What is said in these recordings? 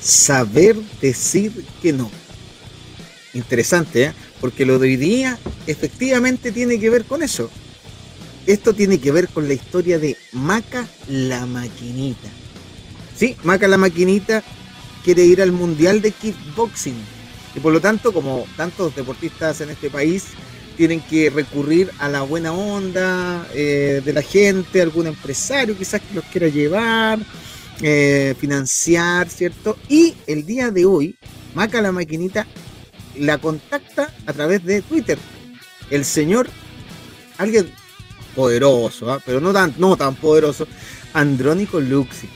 saber decir que no. Interesante, ¿eh? porque lo de hoy día efectivamente tiene que ver con eso. Esto tiene que ver con la historia de Maca la Maquinita. Sí, Maca la Maquinita quiere ir al Mundial de Kickboxing. Y por lo tanto, como tantos deportistas en este país, tienen que recurrir a la buena onda eh, de la gente, algún empresario quizás que los quiera llevar, eh, financiar, ¿cierto? Y el día de hoy, Maca la maquinita la contacta a través de Twitter. El señor, alguien poderoso, ¿ah? pero no tan, no tan poderoso, Andrónico Luxi.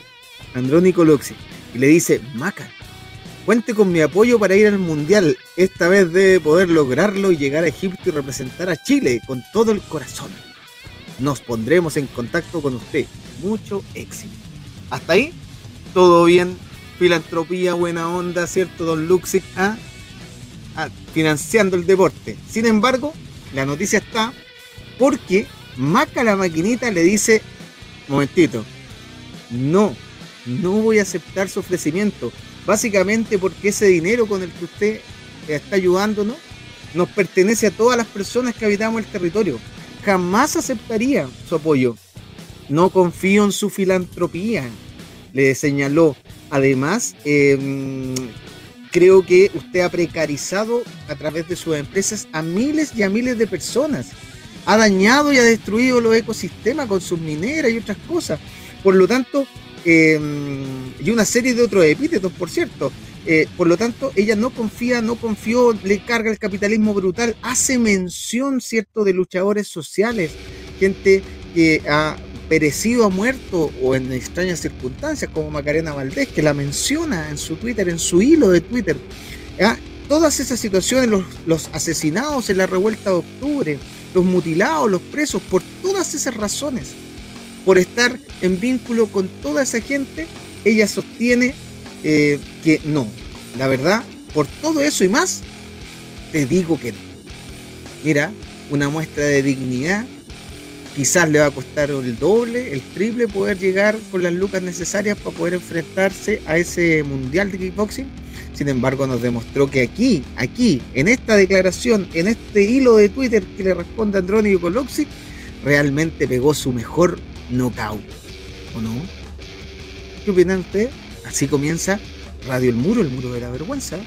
Andrónico Luxi. Y le dice, Maca, Cuente con mi apoyo para ir al Mundial. Esta vez debe poder lograrlo y llegar a Egipto y representar a Chile con todo el corazón. Nos pondremos en contacto con usted. Mucho éxito. Hasta ahí, todo bien. Filantropía, buena onda, ¿cierto, don Luxic? ¿Ah? Ah, financiando el deporte. Sin embargo, la noticia está porque Maca la maquinita le dice, momentito, no, no voy a aceptar su ofrecimiento básicamente porque ese dinero con el que usted está ayudándonos nos pertenece a todas las personas que habitamos el territorio. Jamás aceptaría su apoyo. No confío en su filantropía, le señaló. Además, em, creo que usted ha precarizado a través de sus empresas a miles y a miles de personas. Ha dañado y ha destruido los ecosistemas con sus mineras y otras cosas. Por lo tanto, Em, y una serie de otros epítetos, por cierto. Eh, por lo tanto, ella no confía, no confió, le carga el capitalismo brutal, hace mención, ¿cierto?, de luchadores sociales, gente que ha perecido, ha muerto o en extrañas circunstancias, como Macarena Valdés, que la menciona en su Twitter, en su hilo de Twitter. Todas esas situaciones, los, los asesinados en la revuelta de octubre, los mutilados, los presos, por todas esas razones por estar en vínculo con toda esa gente, ella sostiene eh, que no. La verdad, por todo eso y más, te digo que no. Mira, una muestra de dignidad, quizás le va a costar el doble, el triple poder llegar con las lucas necesarias para poder enfrentarse a ese mundial de kickboxing. Sin embargo, nos demostró que aquí, aquí, en esta declaración, en este hilo de Twitter que le responde Andrónico Coloxi, realmente pegó su mejor knockout. ¿O no? ¿Qué opinan ustedes? Así comienza Radio El Muro, el Muro de la Vergüenza.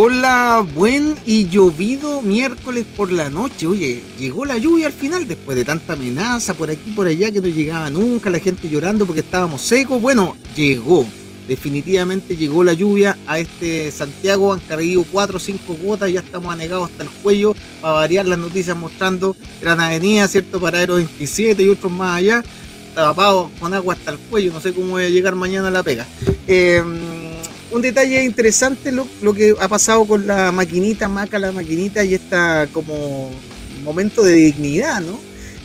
Hola, buen y llovido miércoles por la noche. Oye, llegó la lluvia al final después de tanta amenaza por aquí por allá que no llegaba nunca, la gente llorando porque estábamos secos. Bueno, llegó. Definitivamente llegó la lluvia a este Santiago. Han caído 4 o 5 gotas, ya estamos anegados hasta el cuello. Para variar las noticias mostrando Gran Avenida, ¿cierto? Paradero 27 y otros más allá. Tapado con agua hasta el cuello. No sé cómo voy a llegar mañana a la pega. Eh, un detalle interesante lo, que ha pasado con la maquinita, Maca la maquinita y esta como momento de dignidad, ¿no?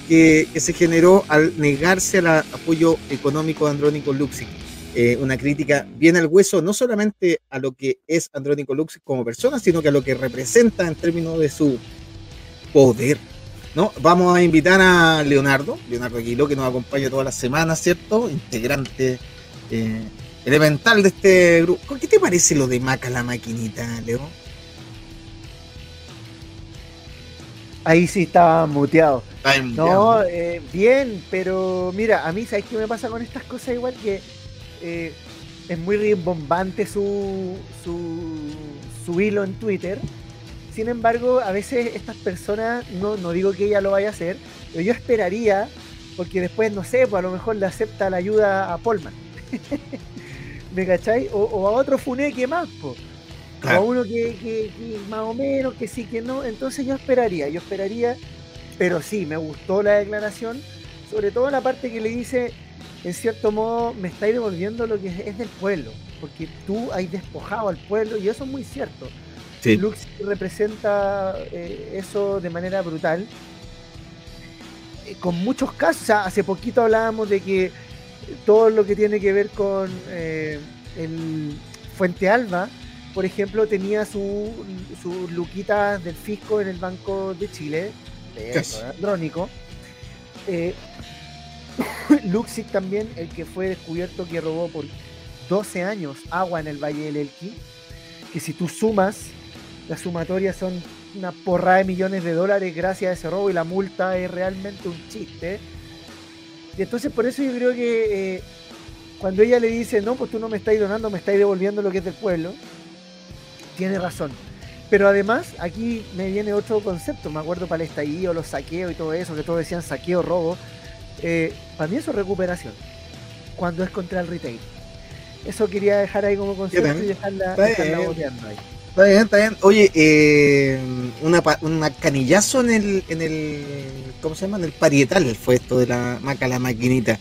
Que, se generó al negarse al apoyo económico de Andrónico Luxic. Eh, una crítica bien al hueso, no solamente a lo que es Andrónico Luxic como persona, sino que a lo que representa en términos de su poder. ¿no? Vamos a invitar a Leonardo, Leonardo Aguiló, que nos acompaña todas las semanas, ¿cierto? Integrante. Eh, elemental de este grupo. ¿Qué te parece lo de Maca la maquinita, Leo? Ahí sí estaba muteado. no, eh, bien, pero mira, a mí, ¿sabes qué me pasa con estas cosas? Igual que eh, es muy rimbombante su, su, su hilo en Twitter. Sin embargo, a veces estas personas, no, no digo que ella lo vaya a hacer, pero yo esperaría, porque después, no sé, pues a lo mejor le acepta la ayuda a Polman. ¿Me cacháis? O, a otro funeque más, po. O a uno que, que, más o menos, que sí, que no. Entonces yo esperaría, yo esperaría, pero sí, me gustó la declaración, sobre todo la parte que le dice, en cierto modo, me estáis devolviendo lo que es del pueblo, porque tú has despojado al pueblo, y eso es muy cierto. Lux representa eh, eso de manera brutal. Eh, con muchos casos, hace poquito hablábamos de que todo lo que tiene que ver con eh, el Fuente Alba, por ejemplo, tenía sus su luquitas del fisco en el Banco de Chile, Andrónico. Luxic también, el que fue descubierto que robó por 12 años agua en el Valle del Elqui, que si tú sumas las sumatorias son una porrada de millones de dólares gracias a ese robo y la multa es realmente un chiste. Y entonces por eso yo creo que eh, cuando ella le dice, no, pues tú no me estás donando, me estás devolviendo lo que es del pueblo, tiene razón. Pero además, aquí me viene otro concepto, me acuerdo para el estallido, los saqueos y todo eso, que todos decían saqueo, robo. Eh, para mí eso es recuperación, cuando es contra el retail. Eso quería dejar ahí como concepto y dejarla, dejarla boteando ahí. Está bien, está bien. Oye, eh, una, una canillazo en el, en el, ¿cómo se llama? En el parietal fue esto de la maca, la maquinita.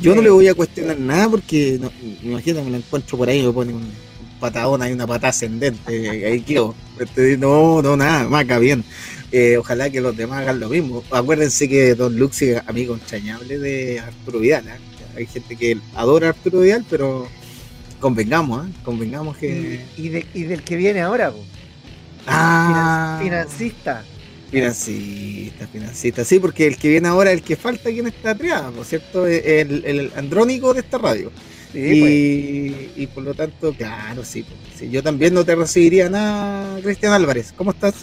Yo no le voy a cuestionar nada porque, no, imagínate, me lo encuentro por ahí, me pone un patadón, hay una patada ascendente, ahí quedo. Este, no, no, nada, maca, bien. Eh, ojalá que los demás hagan lo mismo. Acuérdense que Don Luxi es amigo entrañable de Arturo Vidal. ¿eh? Hay gente que adora a Arturo Vidal, pero Convengamos, ¿eh? Convengamos que. Y, del que viene ahora, Ah. Financista. Financista, financista. Sí, porque el que viene ahora es el que falta aquí en esta triada, ¿no es cierto? El, el andrónico de esta radio. Sí, y, por lo tanto, claro, sí, sí, Yo también no te recibiría nada, Cristian Álvarez. ¿Cómo estás?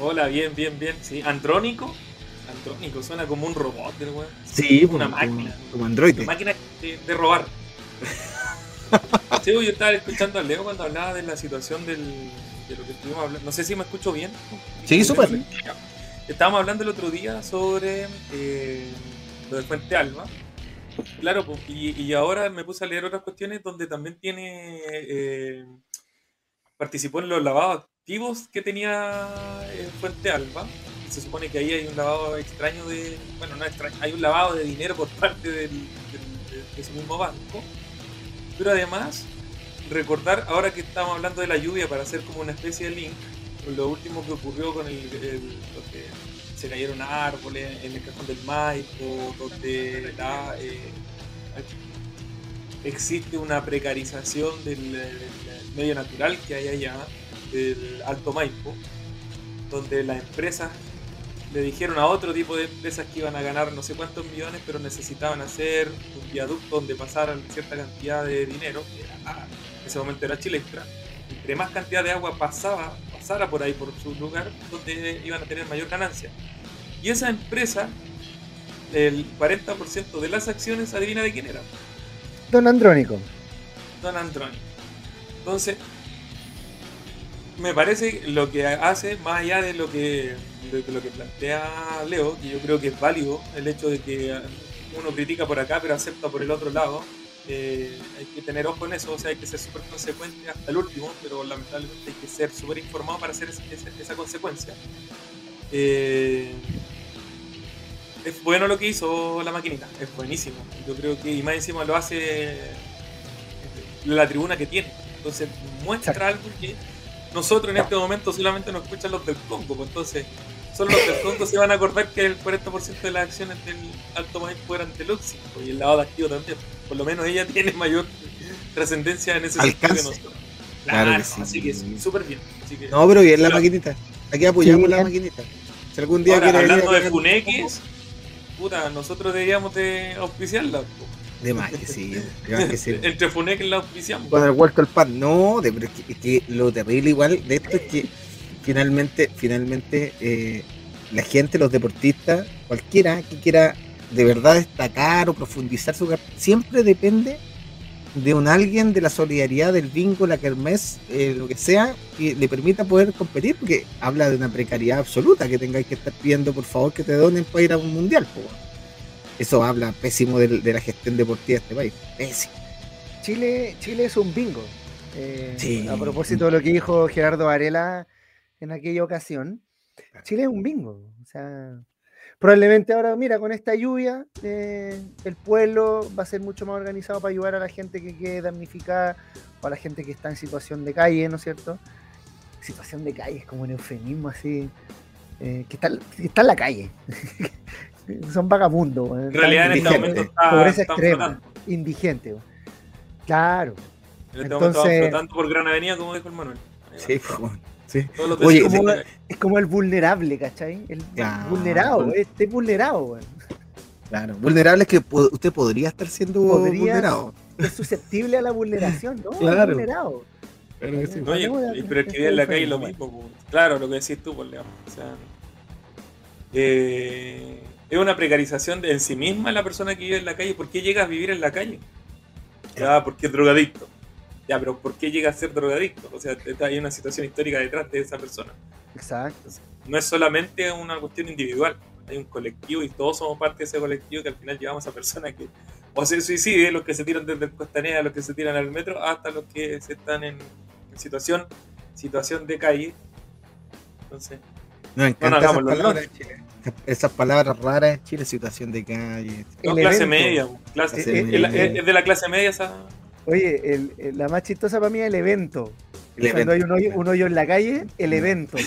Hola, bien, bien, bien. Sí, andrónico Andrónico, suena como un robot, weón. Sí, una máquina. Como Android. Una máquina de, robar. sí, yo estaba escuchando a Leo cuando hablaba de la situación del, de lo que estuvimos hablando. No sé si me escucho bien. Sí, súper. Estábamos hablando el otro día sobre eh, lo de Fuente Alba. Claro, y, ahora me puse a leer otras cuestiones donde también tiene. Eh, participó en los lavados activos que tenía eh, Fuente Alba se supone que ahí hay un lavado extraño de. Bueno, no extraño, hay un lavado de dinero por parte del, de ese mismo banco. Pero además, recordar, ahora que estamos hablando de la lluvia, para hacer como una especie de link, con lo último que ocurrió con el, que se cayeron árboles en el cajón del Maipo, donde eh, existe una precarización del, medio natural que hay allá, del Alto Maipo, donde las empresas le dijeron a otro tipo de empresas que iban a ganar no sé cuántos millones, pero necesitaban hacer un viaducto donde pasaran cierta cantidad de dinero, que ah, en ese momento era Chilextra. Entre más cantidad de agua pasaba, pasara por ahí, por su lugar, donde iban a tener mayor ganancia. Y esa empresa, el 40% de las acciones, adivina de quién era. Don Andrónico. Don Andrónico. Entonces, me parece lo que hace, más allá de lo que, lo que plantea Leo, que yo creo que es válido el hecho de que uno critica por acá pero acepta por el otro lado. Eh, hay que tener ojo en eso, o sea, hay que ser súper consecuente hasta el último, pero lamentablemente hay que ser súper informado para hacer esa, consecuencia. Eh, es bueno lo que hizo la maquinita, es buenísimo. Yo creo que, y más encima lo hace la tribuna que tiene. Entonces muestra algo que nosotros en este momento solamente nos escuchan los del Congo, pues entonces solo los del Congo se van a acordar que el 40% de las acciones del Alto Maíz fueran de Luxi, pues, y el lado de activo también. Por lo menos ella tiene mayor trascendencia en ese sentido que nosotros. Claro, que sí. Así que súper bien. no, pero bien la maquinita. Aquí apoyamos la maquinita. Si algún día Ahora, hablando de Funex, puta, nosotros deberíamos de auspiciarla. Pues. De más que sí, Entre Funek y la auspiciamos. Con el vuelto al pan. No, de, pero es, que, lo terrible igual de esto es que finalmente, finalmente eh, la gente, los deportistas, cualquiera que quiera de verdad destacar o profundizar su carrera, siempre depende de un alguien de la solidaridad del bingo, la kermés, eh, lo que sea, que le permita poder competir, porque habla de una precariedad absoluta, que tengáis que estar pidiendo por favor que te donen para ir a un mundial. Eso habla pésimo de, la gestión deportiva de este país. Pésimo. Chile, Chile es un bingo. Eh, a propósito de lo que dijo Gerardo Varela en aquella ocasión, Chile es un bingo. O sea, probablemente ahora, mira, con esta lluvia, eh, el pueblo va a ser mucho más organizado para ayudar a la gente que quede damnificada o a la gente que está en situación de calle, ¿no es cierto? Situación de calle es como un eufemismo así, eh, que, está, está en la calle. Son vagabundos. En realidad en este momento está, pobreza extrema, indigente. Claro. En este Entonces, momento flotando por Gran Avenida, como dijo el Manuel. Sí, pues, sí. Oye, es, como, es como, el vulnerable, ¿cachai? El vulnerado, este vulnerado, Claro, vulnerable es que usted podría estar siendo vulnerado. Es susceptible a la vulneración, ¿no? Claro. vulnerado. Pero, sí. Oye, pero el que vive en la calle es lo mismo, claro, lo que decís tú, por pues, O sea, eh, es una precarización de en sí misma la persona que vive en la calle. ¿Por qué llega a vivir en la calle? Ya, porque es drogadicto. Ya, pero ¿por qué llega a ser drogadicto? O sea, hay una situación histórica detrás de esa persona. Exacto. No es solamente una cuestión individual, hay un colectivo y todos somos parte de ese colectivo que al final llevamos a personas que o se suiciden, los que se tiran desde el costanera, los que se tiran al metro, hasta los que se están en, situación, situación de calle. Entonces, no, hagamos los esas palabras raras en Chile, situación de calle. No, clase media, clase, es, de la clase media esa. Oye, el, la más chistosa para mí es el evento. Cuando hay un hoyo, un hoyo, en la calle, el evento.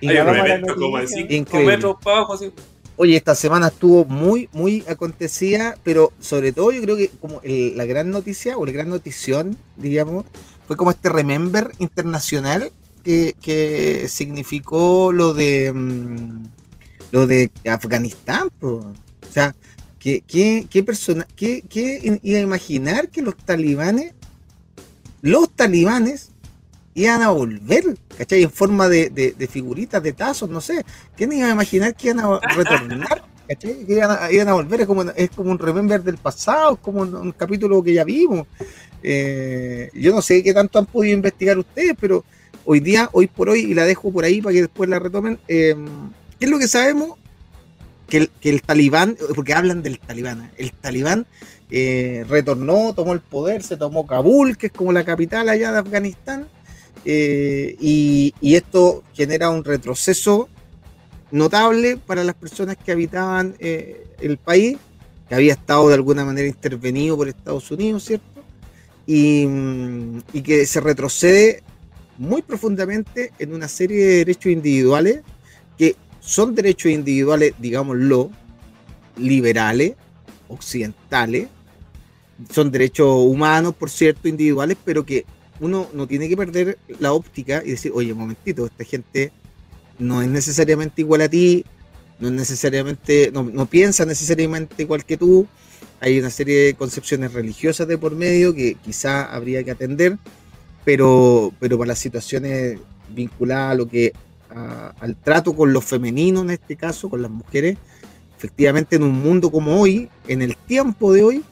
y hay un evento como así, metros para abajo, así. Oye, esta semana estuvo muy, muy acontecida, pero sobre todo yo creo que como la gran noticia o la gran notición, digamos, fue como este Remember internacional que, significó lo de mm, lo de Afganistán. O sea, ¿qué, qué, persona, qué, iba a imaginar que los talibanes, los talibanes, iban a volver, ¿cachai? En forma de, figuritas, de tazos, no sé. ¿Quién iba a imaginar que iban a retornar? ¿cachai? Que iban a, volver, es como, es como un remember del pasado, es como un, capítulo que ya vimos. Eh, yo no sé qué tanto han podido investigar ustedes, pero hoy día, hoy por hoy, y la dejo por ahí para que después la retomen, eh, ¿qué es lo que sabemos? Que el, talibán, porque hablan del talibán, el talibán eh, retornó, tomó el poder, se tomó Kabul, que es como la capital allá de Afganistán, eh, y, esto genera un retroceso notable para las personas que habitaban el país, que había estado de alguna manera intervenido por Estados Unidos, ¿cierto? Y, que se retrocede muy profundamente en una serie de derechos individuales que son derechos individuales, digámoslo, liberales, occidentales, son derechos humanos, por cierto, individuales, pero que uno no tiene que perder la óptica y decir, oye, un momentito, esta gente no es necesariamente igual a ti, no es necesariamente, no, no piensa necesariamente igual que tú, hay una serie de concepciones religiosas de por medio que quizá habría que atender pero, pero para las situaciones vinculadas a lo que al trato con lo femenino en este caso, con las mujeres, efectivamente en un mundo como hoy, en el tiempo de hoy,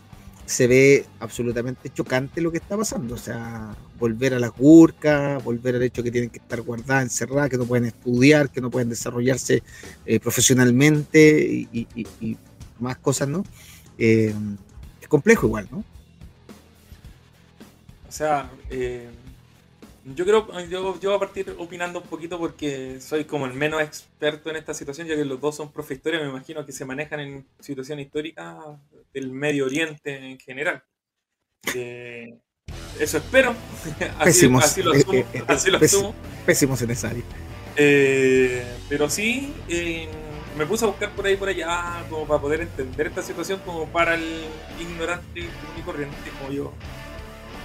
se ve absolutamente chocante lo que está pasando. O sea, volver a las burcas, volver al hecho que tienen que estar guardadas, encerradas, que no pueden estudiar, que no pueden desarrollarse eh, profesionalmente y, más cosas, ¿no? Eh, es complejo igual, ¿no? O sea, eh, yo creo, yo, yo voy a partir opinando un poquito porque soy como el menos experto en esta situación, ya que los dos son profesores, me imagino que se manejan en situaciones históricas del Medio Oriente en general. Eh, eso espero. así, así, lo asumo. Eh, eh, así lo asumo. Pésimos en esa área. pero sí, me puse a buscar por ahí por allá como para poder entender esta situación como para el ignorante y corriente como yo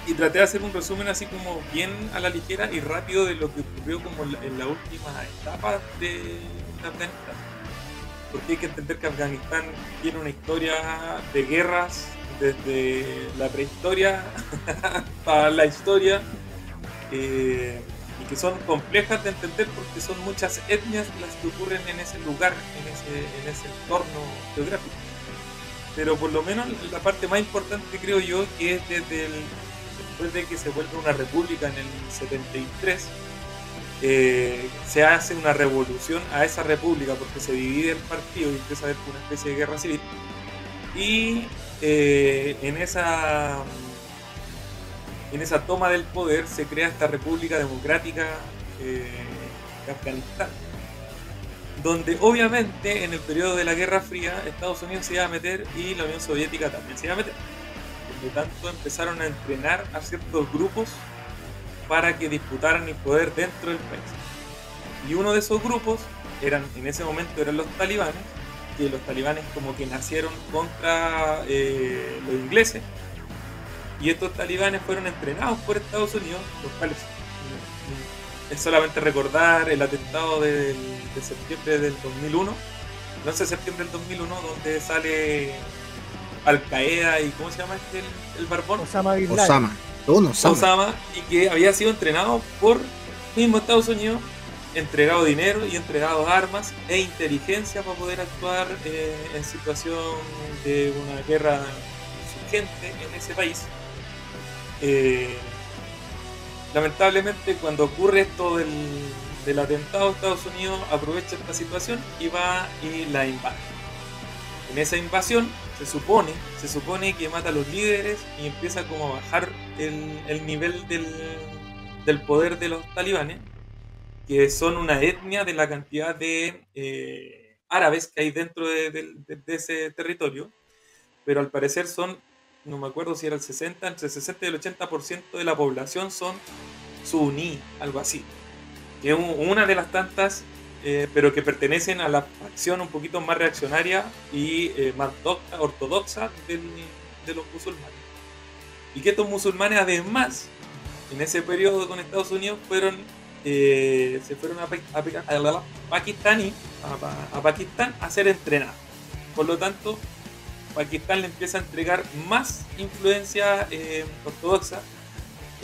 y traté de hacer un resumen así como bien a la ligera y rápido de lo que ocurrió como en la última etapa de Afganistán. Porque hay que entender que Afganistán tiene una historia de guerras desde la prehistoria hasta la historia eh, y que son complejas de entender porque son muchas etnias las que ocurren en ese lugar, en ese, en ese entorno geográfico. Pero por lo menos la parte más importante creo yo que es desde el después de que se vuelve una república en el 73, eh, se hace una revolución a esa república porque se divide el partido y empieza a haber una especie de guerra civil. Y eh, en esa en esa toma del poder se crea esta República Democrática de Afganistán donde obviamente en el periodo de la Guerra Fría Estados Unidos se iba a meter y la Unión Soviética también se iba a meter. Por lo tanto empezaron a entrenar a ciertos grupos para que disputaran el poder dentro del país. Y uno de esos grupos eran, en ese momento eran los talibanes, que los talibanes como que nacieron contra eh, los ingleses. Y estos talibanes fueron entrenados por Estados Unidos, los cuales es solamente recordar el atentado de septiembre del 2001, el 11 de septiembre del 2001, donde sale Al Qaeda y ¿cómo se llama este el, barbón? Osama Bin Laden. Osama. Osama. y que había sido entrenado por mismo Estados Unidos, entregado dinero y entregado armas e inteligencia para poder actuar eh, en situación de una guerra surgente en ese país. Eh, lamentablemente cuando ocurre esto del, atentado, Estados Unidos aprovecha esta situación y va y la invade. En esa invasión se supone, se supone que mata a los líderes y empieza como a bajar el, nivel del, poder de los talibanes, que son una etnia de la cantidad de eh, árabes que hay dentro de ese territorio, pero al parecer son no me acuerdo si era el 60, entre el 60 y el 80% de la población son suní, algo así. Que es una de las tantas, eh, pero que pertenecen a la facción un poquito más reaccionaria y eh, más ortodoxa de los musulmanes. Y que estos musulmanes además, en ese periodo con Estados Unidos, fueron eh, se fueron a, a, a, a Pakistán a ser entrenados. Por lo tanto, Pakistán le empieza a entregar más influencia eh, ortodoxa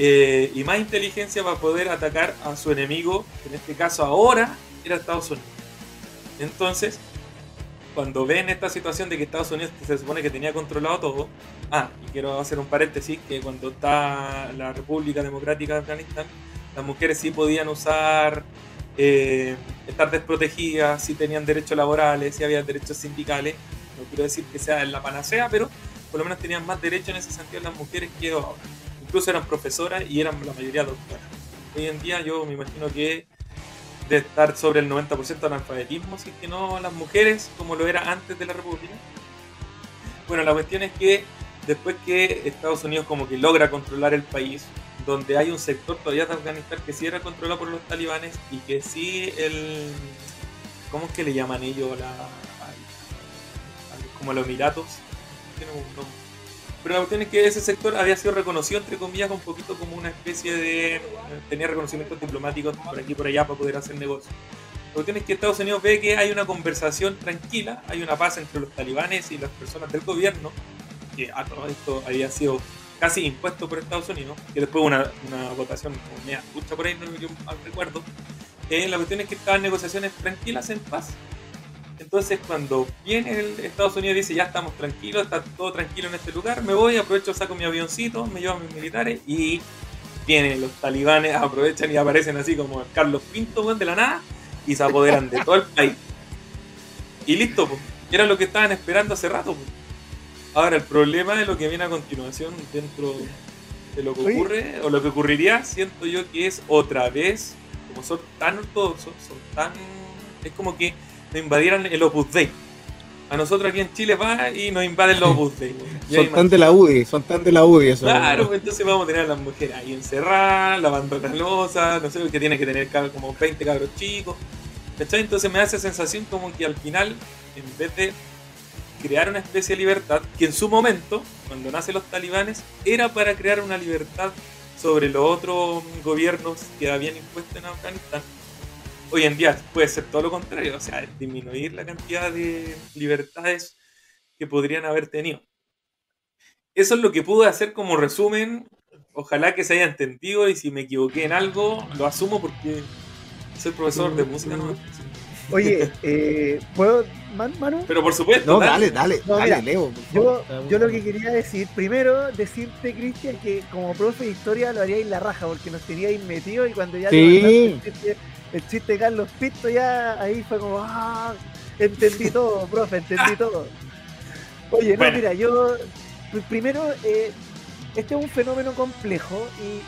y más inteligencia para poder atacar a su enemigo, en este caso ahora era Estados Unidos. Entonces, cuando ven esta situación de que Estados Unidos se supone que tenía controlado todo, ah, y quiero hacer un paréntesis, que cuando está la República Democrática de Afganistán, las mujeres sí podían usar, eh, estar desprotegidas, sí tenían derechos laborales, sí había derechos sindicales, no quiero decir que sea la panacea, pero por lo menos tenían más derecho en ese sentido las mujeres que ahora. Incluso eran profesoras y eran la mayoría doctoras. Hoy en día yo me imagino que de estar sobre el 90% de analfabetismo, si es que no las mujeres, como lo era antes de la República. Bueno, la cuestión es que después que Estados Unidos como que logra controlar el país, donde hay un sector todavía de Afganistán que sí era controlado por los talibanes y que sí el... ¿Cómo es que le llaman ellos la, como los Emiratos. Pero la cuestión es que ese sector había sido reconocido, entre comillas, un poquito como una especie de. tenía reconocimientos diplomáticos por aquí y por allá para poder hacer negocios. La cuestión es que Estados Unidos ve que hay una conversación tranquila, hay una paz entre los talibanes y las personas del gobierno, que a todo esto había sido casi impuesto por Estados Unidos, que después una, una votación media lucha por ahí, no me recuerdo. Eh, la cuestión es que estaban negociaciones tranquilas, en paz, entonces, cuando viene el Estados Unidos dice, ya estamos tranquilos, está todo tranquilo en este lugar, me voy, aprovecho, saco mi avioncito, me llevo a mis militares y vienen los talibanes, aprovechan y aparecen así como Carlos Pinto, de la nada, y se apoderan de todo el país. Y listo, pues. Era lo que estaban esperando hace rato. Ahora, el problema de lo que viene a continuación dentro de lo que ocurre, o lo que ocurriría, siento yo que es otra vez, como son tan ortodoxos, son tan. Es como que nos invadieran el Opus Dei. A nosotros aquí en Chile va y nos invaden los Opus Dei. son tan de la UDI, son tan de la UDI eso. Claro, pues entonces vamos a tener a las mujeres ahí encerradas, lavando las losas, no sé, que tiene que tener como 20 cabros chicos. ¿Cachai? Entonces me hace sensación como que al final, en vez de crear una especie de libertad, que en su momento, cuando nacen los talibanes, era para crear una libertad sobre los otros gobiernos que habían impuesto en Afganistán, hoy en día puede ser todo lo contrario, o sea, disminuir la cantidad de libertades que podrían haber tenido. Eso es lo que pude hacer como resumen. Ojalá que se haya entendido y si me equivoqué en algo, lo asumo porque soy profesor de música. ¿no? Oye, eh, ¿puedo Manu? Pero por supuesto. No, dale, dale, dale, Leo. Yo, yo lo que quería decir, primero decirte, Cristian, que como profe de historia lo haríais la raja, porque nos teníais metidos y cuando ya sí. El, chiste, de Carlos Pinto, ya ahí fue como, ah, entendí todo, profe, entendí todo. Oye, no, mira, yo primero, eh, este es un fenómeno complejo y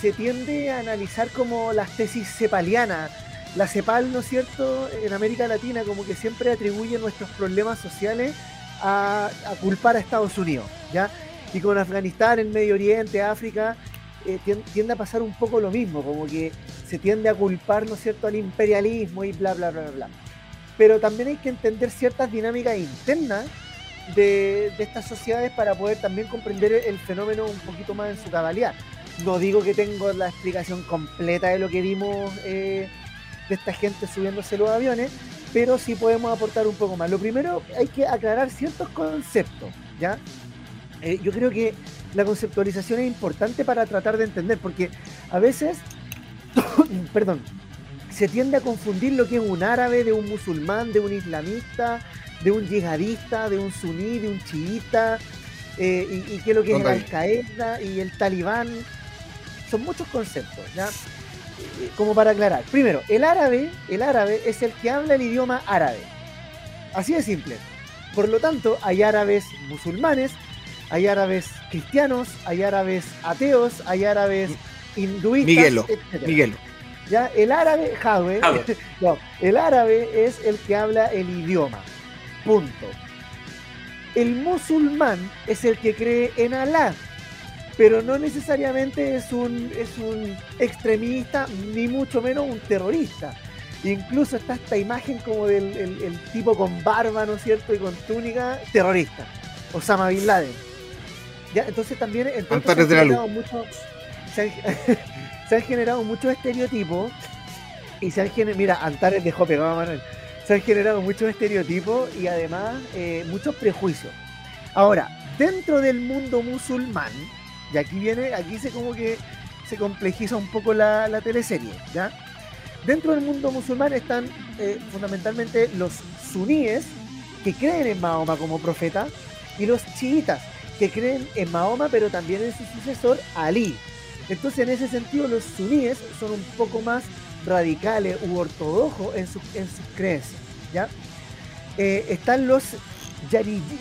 se tiende a analizar como las tesis cepalianas la CEPAL, ¿no es cierto?, en América Latina como que siempre atribuye nuestros problemas sociales a, culpar a Estados Unidos, ¿ya? Y con Afganistán, el Medio Oriente, África, eh, tiende a pasar un poco lo mismo, como que se tiende a culpar, ¿no es cierto?, al imperialismo y bla, bla, bla, bla, Pero también hay que entender ciertas dinámicas internas de, estas sociedades para poder también comprender el fenómeno un poquito más en su cabalidad. No digo que tengo la explicación completa de lo que vimos eh, de esta gente subiéndose los aviones, pero sí podemos aportar un poco más. Lo primero, hay que aclarar ciertos conceptos, ¿ya? Eh, yo creo que la conceptualización es importante para tratar de entender, porque a veces, perdón, se tiende a confundir lo que es un árabe de un musulmán, de un islamista, de un yihadista, de un suní, de un chiita, eh, y, y qué es lo que es el Al-Qaeda y el talibán. Son muchos conceptos, ¿ya? como para aclarar. Primero, el árabe, el árabe es el que habla el idioma árabe. Así de simple. Por lo tanto, hay árabes musulmanes, hay árabes cristianos, hay árabes ateos, hay árabes hinduistas, Miguelo, Miguelo. Ya, el árabe, no, el árabe es el que habla el idioma. Punto. El musulmán es el que cree en Alá pero no necesariamente es un, es un extremista, ni mucho menos un terrorista. Incluso está esta imagen como del el, tipo con barba, ¿no es cierto? Y con túnica, terrorista. Osama Bin Laden. ¿Ya? Entonces también entonces se, han generado mucho, se, han, generado muchos estereotipos y se han generado, mira, Antares dejó pegado a Manuel. Se han generado muchos estereotipos y además eh, muchos prejuicios. Ahora, dentro del mundo musulmán, y aquí viene, aquí se como que se complejiza un poco la, teleserie, ¿ya? Dentro del mundo musulmán están eh, fundamentalmente los suníes, que creen en Mahoma como profeta, y los chiitas, que creen en Mahoma, pero también en su sucesor, Ali. Entonces, en ese sentido, los suníes son un poco más radicales u ortodoxos en, sus creencias, ¿ya? Eh, están los,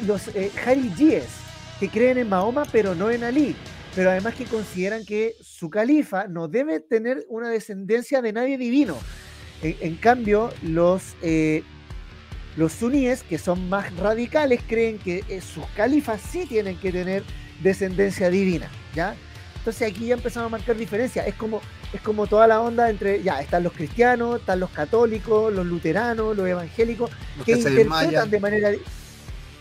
los eh, que creen en Mahoma, pero no en Ali pero además que consideran que su califa no debe tener una descendencia de nadie divino. En, cambio, los, eh, los suníes, que son más radicales, creen que eh, sus califas sí tienen que tener descendencia divina, ¿ya? Entonces aquí ya empezamos a marcar diferencias. Es como, es como toda la onda entre, ya, están los cristianos, están los católicos, los luteranos, los evangélicos, que, interpretan de manera...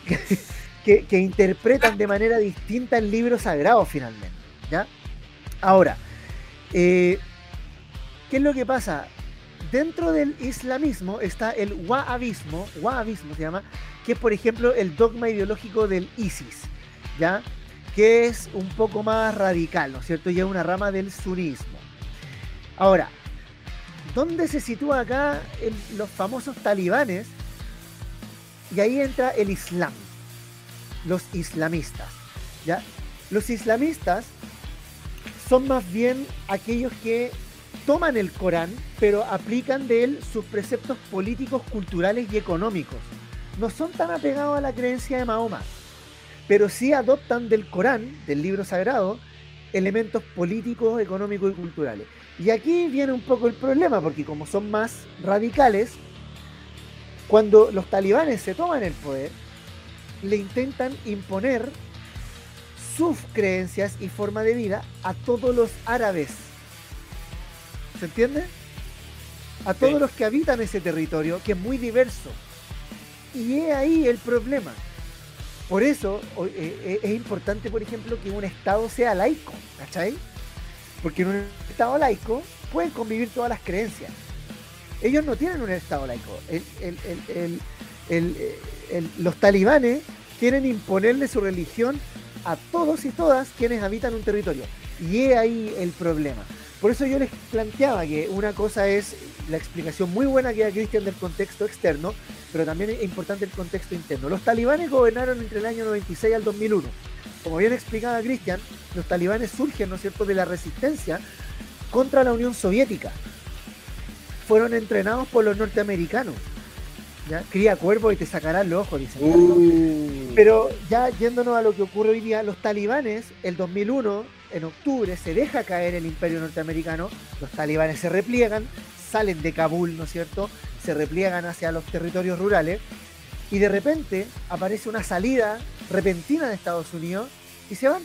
que, interpretan de manera distinta el libro sagrado finalmente. ¿ya? Ahora, eh, ¿qué es lo que pasa? Dentro del islamismo está el wahhabismo, wahhabismo se llama, que es por ejemplo el dogma ideológico del ISIS, ¿ya? Que es un poco más radical, ¿no es cierto? Y es una rama del sunismo. Ahora, ¿dónde se sitúa acá los famosos talibanes? Y ahí entra el Islam los islamistas. ¿ya? Los islamistas son más bien aquellos que toman el Corán, pero aplican de él sus preceptos políticos, culturales y económicos. No son tan apegados a la creencia de Mahoma, pero sí adoptan del Corán, del libro sagrado, elementos políticos, económicos y culturales. Y aquí viene un poco el problema, porque como son más radicales, cuando los talibanes se toman el poder, le intentan imponer sus creencias y forma de vida a todos los árabes. ¿Se entiende? A todos los que habitan ese territorio, que es muy diverso. Y es ahí el problema. Por eso eh, eh, es importante, por ejemplo, que un Estado sea laico, ¿cachai? Porque en un Estado laico pueden convivir todas las creencias. Ellos no tienen un Estado laico. el, los talibanes quieren imponerle su religión a todos y todas quienes habitan un territorio. Y es ahí el problema. Por eso yo les planteaba que una cosa es la explicación muy buena que da Cristian del contexto externo, pero también es importante el contexto interno. Los talibanes gobernaron entre el año 96 al 2001. Como bien explicaba Cristian, los talibanes surgen, ¿no es cierto?, de la resistencia contra la Unión Soviética. Fueron entrenados por los norteamericanos. ¿ya? Cría cuervo y te sacarán los ojos, dicen. Uh. Pero ya yéndonos a lo que ocurre hoy día, los talibanes, el 2001, en octubre, se deja caer el imperio norteamericano, los talibanes se repliegan, salen de Kabul, ¿no es cierto? Se repliegan hacia los territorios rurales y de repente aparece una salida repentina de Estados Unidos y se van.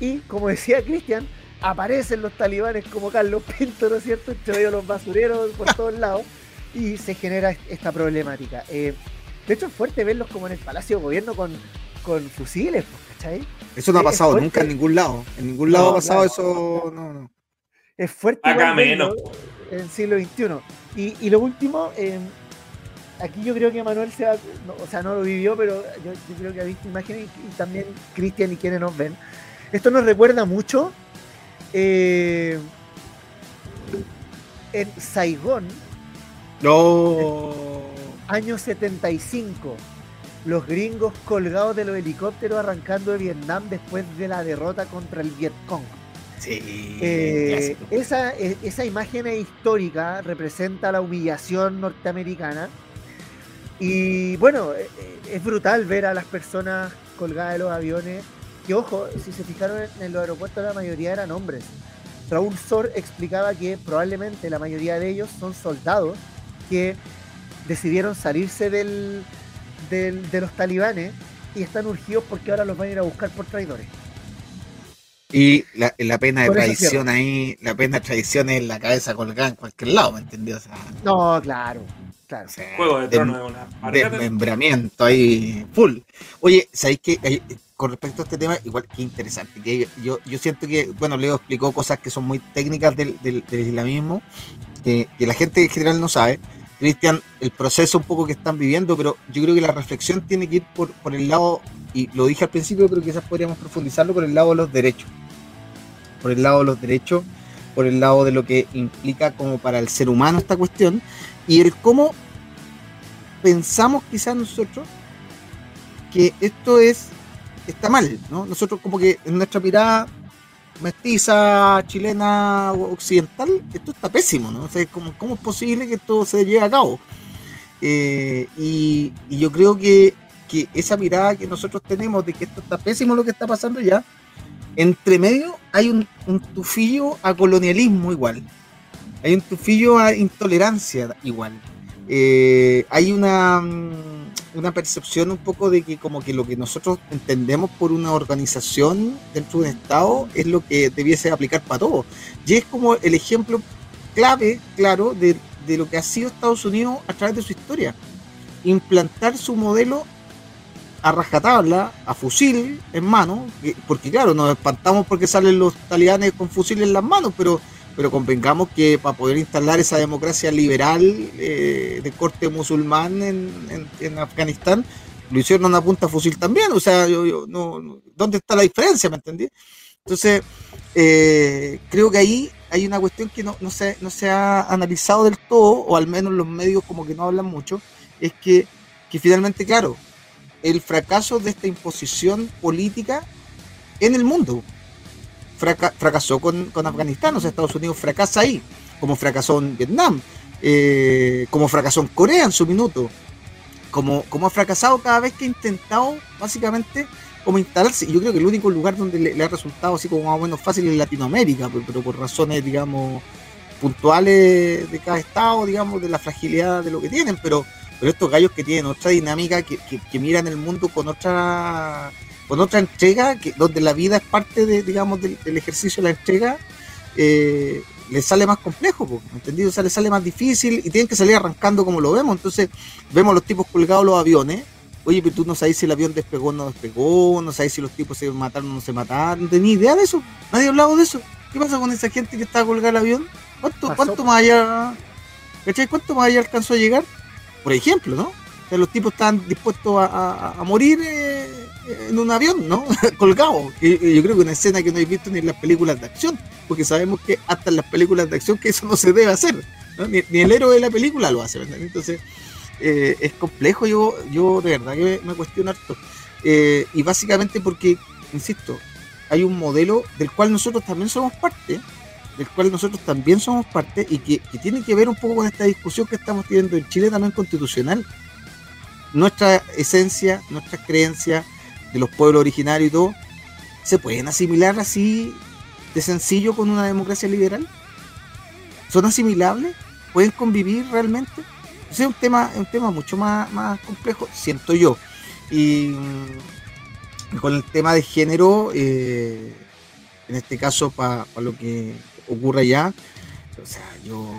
Y como decía Cristian, aparecen los talibanes como Carlos Pinto, ¿no es cierto? Entre los basureros por todos lados y se genera esta problemática. Eh, de hecho, es fuerte verlos como en el Palacio de Gobierno con, con fusiles, ¿cachai? Eso no ha pasado nunca en ningún lado. En ningún lado ha pasado eso. No, no. Es fuerte. Acá menos. En el siglo XXI. Y, lo último, eh, aquí yo creo que Manuel se va, o sea, no lo vivió, pero yo, creo que ha visto imágenes y, también Cristian y quienes nos ven. Esto nos recuerda mucho eh, en Saigón. No. Año 75 los gringos colgados de los helicópteros arrancando de Vietnam después de la derrota contra el Vietcong. Sí, eh, esa, e, esa imagen histórica representa la humillación norteamericana. Y bueno, e, e, es brutal ver a las personas colgadas de los aviones. Que ojo, si se fijaron en los aeropuertos, la mayoría eran hombres. Raúl Sor explicaba que probablemente la mayoría de ellos son soldados que decidieron salirse del, de los talibanes y están urgidos porque ahora los van a ir a buscar por traidores. Y la, la pena de traición ahí, la pena de traición es la cabeza colgada en cualquier lado, ¿me entendió? no, claro, claro. Juego de trono de, una Desmembramiento ahí, full. Oye, ¿sabéis que eh, con respecto a este tema, igual que interesante? Que yo, yo siento que, bueno, Leo explicó cosas que son muy técnicas del, del, islamismo, que, que la gente en general no sabe Cristian, el proceso un poco que están viviendo, pero yo creo que la reflexión tiene que ir por, por el lado, y lo dije al principio, pero quizás podríamos profundizarlo por el lado de los derechos. Por el lado de los derechos, por el lado de lo que implica como para el ser humano esta cuestión, y el cómo pensamos quizás nosotros que esto es está mal, ¿no? Nosotros como que en nuestra mirada mestiza, chilena, occidental, esto está pésimo, ¿no? O sea, ¿cómo, cómo es posible que esto se lleve a cabo? Eh, y, yo creo que, esa mirada que nosotros tenemos de que esto está pésimo lo que está pasando ya, entre medio hay un tufillo a colonialismo igual, hay un tufillo a intolerancia igual, eh, hay una mm, una percepción un poco de que como que lo que nosotros entendemos por una organización dentro de un Estado es lo que debiese aplicar para todos. Y es como el ejemplo clave, claro, de, de lo que ha sido Estados Unidos a través de su historia. Implantar su modelo a rajatabla, a fusil en mano, porque claro, nos espantamos porque salen los talibanes con fusil en las manos, pero pero convengamos que para poder instalar esa democracia liberal eh, de corte musulmán en, Afganistán, lo hicieron a una punta fusil también, o sea, yo, no, ¿dónde está la diferencia? ¿Me entendí? Entonces, eh, creo que ahí hay una cuestión que no, se, no se ha analizado del todo, o al menos los medios como que no hablan mucho, es que, que finalmente, claro, el fracaso de esta imposición política en el mundo, fracasó con, Afganistán, o sea, Estados Unidos fracasa ahí, como fracasó en Vietnam, eh, como fracasó en Corea en su minuto, como, como ha fracasado cada vez que ha intentado básicamente como instalarse. Yo creo que el único lugar donde le, ha resultado así como más o menos fácil es Latinoamérica, pero, por razones, digamos, puntuales de cada estado, digamos, de la fragilidad de lo que tienen, pero, pero estos gallos que tienen otra dinámica, que, que miran el mundo con otra con otra entrega, que, donde la vida es parte de, digamos, del, ejercicio de la entrega, eh, les sale más complejo, ¿me ¿entendido? O sea, les sale más difícil y tienen que salir arrancando como lo vemos. Entonces, vemos los tipos colgados los aviones. Oye, pero tú no sabes si el avión despegó o no despegó, no sabes si los tipos se mataron o no se mataron, no tenía idea de eso. Nadie ha hablado de eso. ¿Qué pasa con esa gente que está colgada el avión? ¿Cuánto, cuánto más allá, ¿Cuánto más allá alcanzó a llegar? Por ejemplo, ¿no? O sea, los tipos están dispuestos a, morir eh, en un avión, ¿no? Colgado. Y, yo creo que una escena que no he visto ni en las películas de acción, porque sabemos que hasta en las películas de acción que eso no se debe hacer. ni, el héroe de la película lo hace, ¿verdad? Entonces, eh, es complejo, yo, yo de verdad que me cuestiono harto. Eh, y básicamente porque, insisto, hay un modelo del cual nosotros también somos parte, del cual nosotros también somos parte y que, tiene que ver un poco con esta discusión que estamos teniendo en Chile también constitucional. Nuestra esencia, nuestras creencias de los pueblos originarios y todo, ¿se pueden asimilar así de sencillo con una democracia liberal? ¿Son asimilables? ¿Pueden convivir realmente? es un tema, un tema mucho más, más complejo, siento yo. Y con el tema de género, eh, en este caso, para lo que ocurre allá, o sea, yo,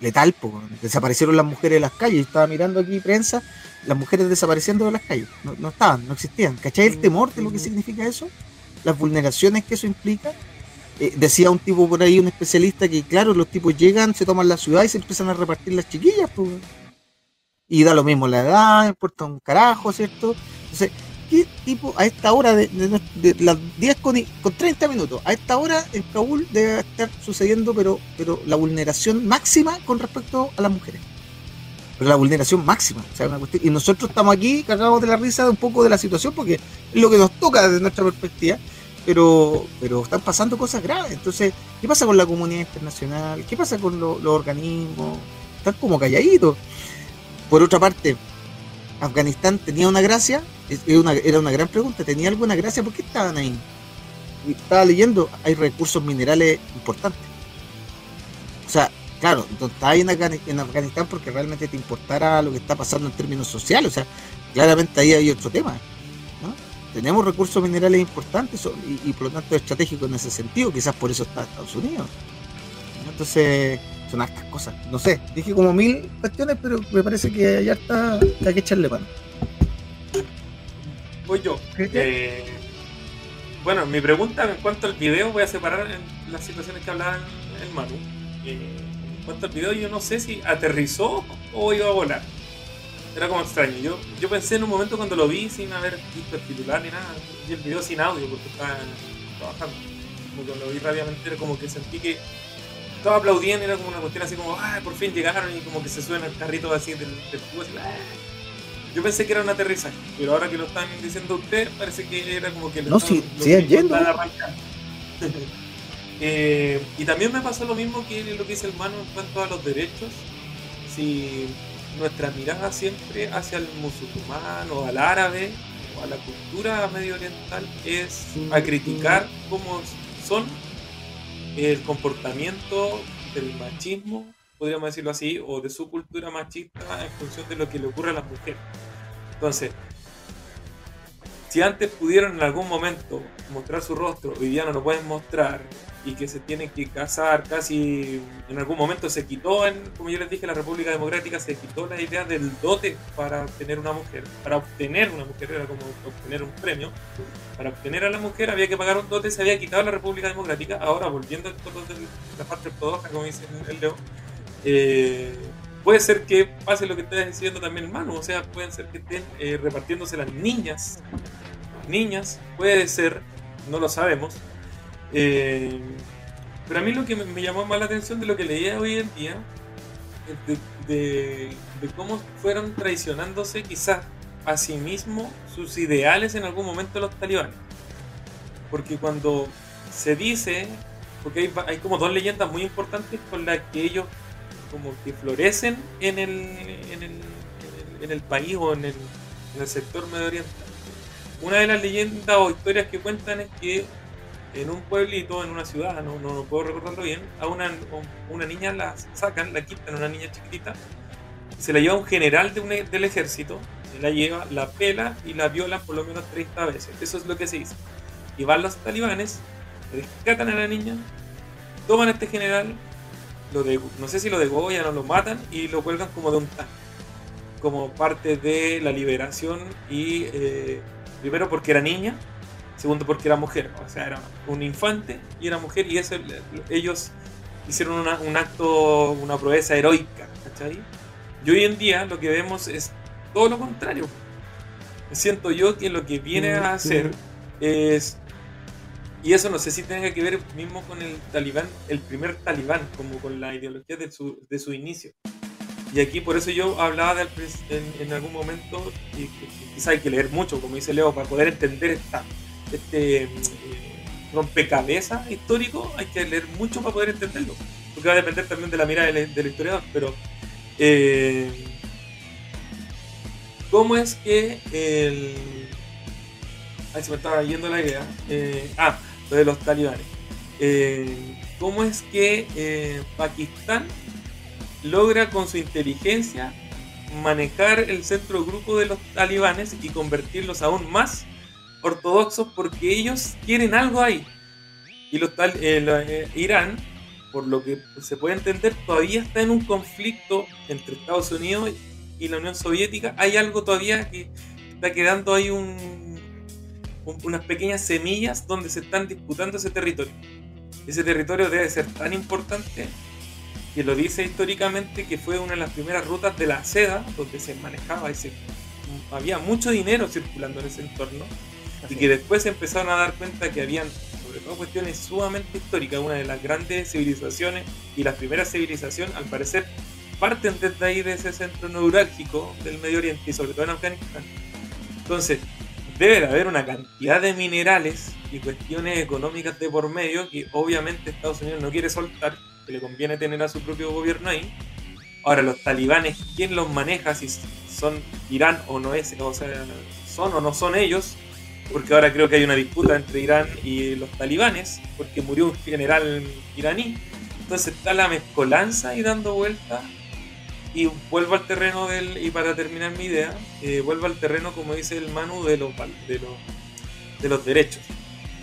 letal, desaparecieron las mujeres de las calles, estaba mirando aquí prensa, las mujeres desapareciendo de las calles, no, estaban, no existían. ¿Cachai el temor de lo que significa eso? Las vulneraciones que eso implica. Eh, decía un tipo por ahí, un especialista, que claro, los tipos llegan, se toman la ciudad y se empiezan a repartir las chiquillas, pues. Y da lo mismo la edad, importa un carajo, ¿cierto? Entonces, ¿qué tipo a esta hora de, las 10 con, 30 minutos? A esta hora en Kabul debe estar sucediendo, pero, pero la vulneración máxima con respecto a las mujeres. Pero la vulneración máxima. y nosotros estamos aquí cargados de la risa de un poco de la situación porque es lo que nos toca desde nuestra perspectiva. Pero, pero están pasando cosas graves. Entonces, ¿qué pasa con la comunidad internacional? ¿Qué pasa con los organismos? Están como calladitos. Por otra parte, Afganistán tenía una gracia, era una, una gran pregunta, ¿tenía alguna gracia? ¿Por qué estaban ahí? Estaba leyendo, hay recursos minerales importantes. O sea, claro, no estaba ahí en Afganistán porque realmente te importara lo que está pasando en términos sociales. O sea, claramente ahí hay otro tema. Tenemos recursos minerales importantes y, por lo tanto estratégicos en ese sentido. Quizás por eso está Estados Unidos. Entonces, son estas cosas. No sé, dije como mil cuestiones, pero me parece que ya está, hay que echarle mano. Voy yo. Eh, bueno, mi pregunta en cuanto al video, voy a separar en las situaciones que hablaba el Manu. Eh, cuanto al video, yo no sé si aterrizó o iba a volar. Era como extraño. Yo, yo pensé en un momento cuando lo vi sin haber visto el titular ni nada, vi el video sin audio porque estaba trabajando. cuando lo vi rápidamente era como que sentí que todos aplaudían, era como una cuestión así como, ah, por fin llegaron y como que se suena el carrito así del, del ah". Yo pensé que era un aterrizaje, pero ahora que lo están diciendo ustedes, parece que era como que... No, siguen yendo. eh, y también me pasó lo mismo que lo que dice el mano en cuanto a los derechos. Si nuestra mirada siempre hacia el musulmán o al árabe o a la cultura medio oriental es a criticar cómo son el comportamiento del machismo, podríamos decirlo así, o de su cultura machista en función de lo que le ocurre a las mujeres. Entonces, si antes pudieron en algún momento mostrar su rostro, hoy día no lo pueden mostrar y que se tienen que casar casi en algún momento se quitó, en, como yo les dije, la República Democrática se quitó la idea del dote para obtener una mujer. Para obtener una mujer era como obtener un premio. Para obtener a la mujer había que pagar un dote, se había quitado la República Democrática. Ahora, volviendo a la parte ortodoxa, como dice el Leo, eh, puede ser que pase lo que estás diciendo también, hermano. O sea, pueden ser que estén eh, repartiéndose las niñas niñas, puede ser, no lo sabemos. Eh, pero a mí lo que me, llamó más la atención de lo que leía hoy en día, de, cómo fueron traicionándose quizás a sí mismos sus ideales en algún momento los talibanes. Porque cuando se dice, porque hay, como dos leyendas muy importantes con las que ellos como que florecen en el, en el, en el, país o en el, en el sector medio oriental una de las leyendas o historias que cuentan es que en un pueblito, en una ciudad, no, no, puedo recordarlo bien, a una, una niña la sacan, la quitan, una niña chiquitita, se la lleva un general de del ejército, la lleva, la pela y la viola por lo menos 30 veces. Eso es lo que se dice. Y van los talibanes, rescatan a la niña, toman a este general, lo de, no sé si lo degollan o lo matan y lo cuelgan como de un tanque, como parte de la liberación y eh, Primero porque era niña, segundo porque era mujer, o sea, era un infante y era mujer y eso, ellos hicieron un acto, una proeza heroica, ¿cachai? Y hoy en día lo que vemos es todo lo contrario. Siento yo que lo que viene a hacer es Y eso no sé si tenga que ver mismo con el talibán, el primer talibán, como con la ideología de su, de su inicio. Y aquí por eso yo hablaba de, en, algún momento, y, quizás hay que leer mucho, como dice Leo, para poder entender esta, este eh, rompecabezas histórico, hay que leer mucho para poder entenderlo. Porque va a depender también de la mirada del, historiador. Pero, eh, ¿cómo es que el. Ahí se me estaba yendo la idea. Eh, ah, lo de los talibanes. ¿Cómo es que Pakistán logra con su inteligencia manejar el centro grupo de los talibanes y convertirlos aún más ortodoxos porque ellos quieren algo ahí. Y los tal, eh, eh, Irán, por lo que se puede entender, todavía está en un conflicto entre Estados Unidos y la Unión Soviética. Hay algo todavía que está quedando ahí un, unas pequeñas semillas donde se están disputando ese territorio. Ese territorio debe ser tan importante que lo dice históricamente que fue una de las primeras rutas de la seda donde se manejaba ese había mucho dinero circulando en ese entorno y que después se empezaron a dar cuenta que habían sobre todo cuestiones sumamente históricas una de las grandes civilizaciones y la primera civilización al parecer parten desde ahí de ese centro neurálgico del Medio Oriente y sobre todo en Afganistán entonces debe de haber una cantidad de minerales y cuestiones económicas de por medio que obviamente Estados Unidos no quiere soltar le conviene tener a su propio gobierno ahí. Ahora, los talibanes, ¿quién los maneja? Si son Irán o no es, o sea, son o no son ellos, porque ahora creo que hay una disputa entre Irán y los talibanes, porque murió un general iraní. Entonces está la mezcolanza y dando vuelta. Y vuelvo al terreno del, y para terminar mi idea, eh, vuelvo al terreno, como dice el Manu, de los, de, los, de los derechos.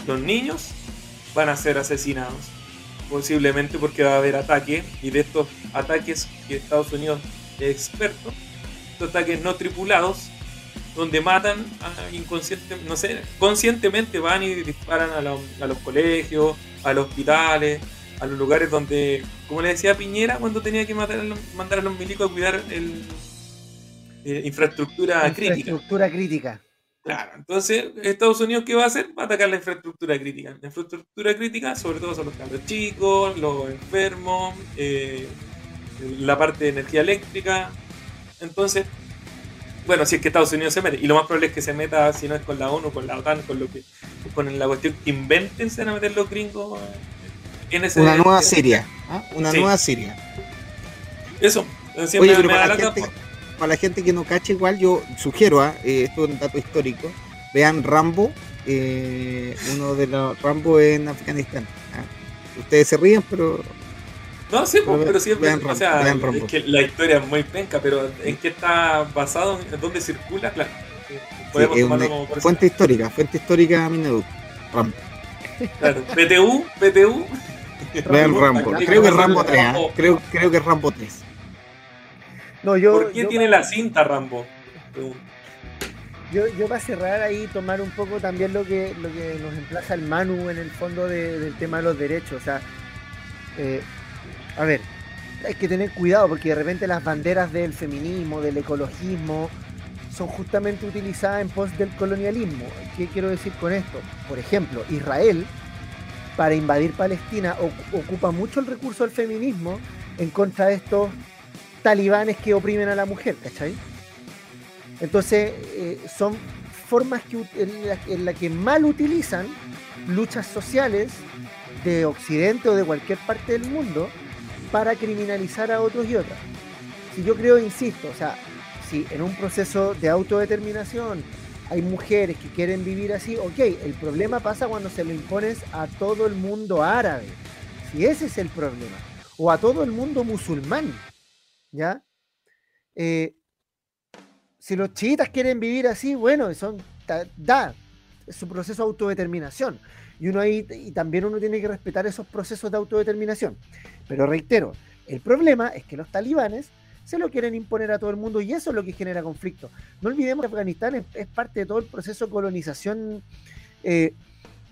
Los niños van a ser asesinados posiblemente porque va a haber ataques y de estos ataques que Estados Unidos es experto, estos ataques no tripulados, donde matan a inconsciente, no sé, conscientemente van y disparan a, los colegios, a los hospitales, a los lugares donde, como le decía Piñera, cuando tenía que matar mandar a los milicos a cuidar el, eh, infraestructura, infraestructura crítica. Claro, entonces Estados Unidos ¿qué va a hacer? Va a atacar la infraestructura crítica. La infraestructura crítica sobre todo son los cabros chicos, los enfermos, eh, la parte de energía eléctrica. Entonces, bueno, si es que Estados Unidos se mete, y lo más probable es que se meta, si no es con la ONU, con la OTAN, con lo que con la cuestión que inventen, se van a meter los gringos en ese Una nueva Siria, ¿ah? una nueva Siria. Eso, siempre Oye, me, la para la gente que no cache igual, yo sugiero, ¿ah? eh, esto es un dato histórico, vean Rambo, eh, uno de los Rambo en Afganistán. ¿ah? Ustedes se ríen, pero... No, sí, pero, pero siempre, o sea, es que la historia es muy penca, pero ¿en qué está basado? ¿En dónde circula? Claro. Podemos tomarlo como fuente histórica, fuente histórica Mineduc, Rambo. Claro, PTU, PTU. Vean Rambo, creo que es Rambo 3, ¿ah? creo, creo que es Rambo 3. ¿Por qué tiene la cinta Rambo? Yo, yo para cerrar ahí, tomar un poco también lo que, lo que nos emplaza el Manu en el fondo del tema de los derechos. O sea, eh, a ver, hay que tener cuidado porque de repente las banderas del feminismo, del ecologismo, son justamente utilizadas en pos del colonialismo. ¿Qué quiero decir con esto? Por ejemplo, Israel, para invadir Palestina, ocupa mucho el recurso del feminismo en contra de estos talibanes que oprimen a la mujer, ¿cachai? Entonces, eh, son formas que, en las que mal utilizan luchas sociales de Occidente o de cualquier parte del mundo para criminalizar a otros y otras. Si yo creo, insisto, o sea, si en un proceso de autodeterminación hay mujeres que quieren vivir así, ok, el problema pasa cuando se lo impones a todo el mundo árabe, si ese es el problema, o a todo el mundo musulmán, ¿ya? Eh, si los chiitas quieren vivir así, bueno, son, da, es su proceso de autodeterminación. Y uno ahí, y también uno tiene que respetar esos procesos de autodeterminación. Pero reitero, el problema es que los talibanes se lo quieren imponer a todo el mundo y eso es lo que genera conflicto. No olvidemos que Afganistán es, parte de todo el proceso de colonización eh,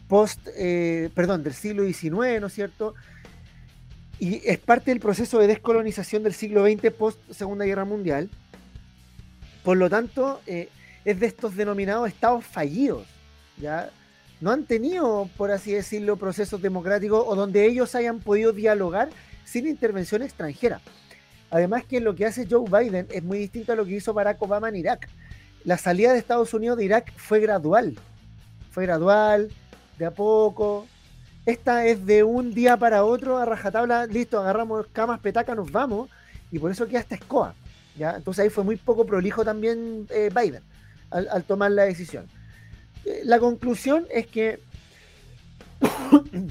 post, eh, perdón, del siglo XIX, ¿no es cierto? y es parte del proceso de descolonización del siglo XX post Segunda Guerra Mundial. Por lo tanto, eh, es de estos denominados estados fallidos, ¿ya? No han tenido, por así decirlo, procesos democráticos o donde ellos hayan podido dialogar sin intervención extranjera. Además que lo que hace Joe Biden es muy distinto a lo que hizo Barack Obama en Irak. La salida de Estados Unidos de Irak fue gradual. Fue gradual, de a poco. Esta es de un día para otro a rajatabla, listo, agarramos camas, petaca, nos vamos. Y por eso queda esta escoba. ¿ya? Entonces ahí fue muy poco prolijo también eh, Biden al, tomar la decisión. Eh, la conclusión es que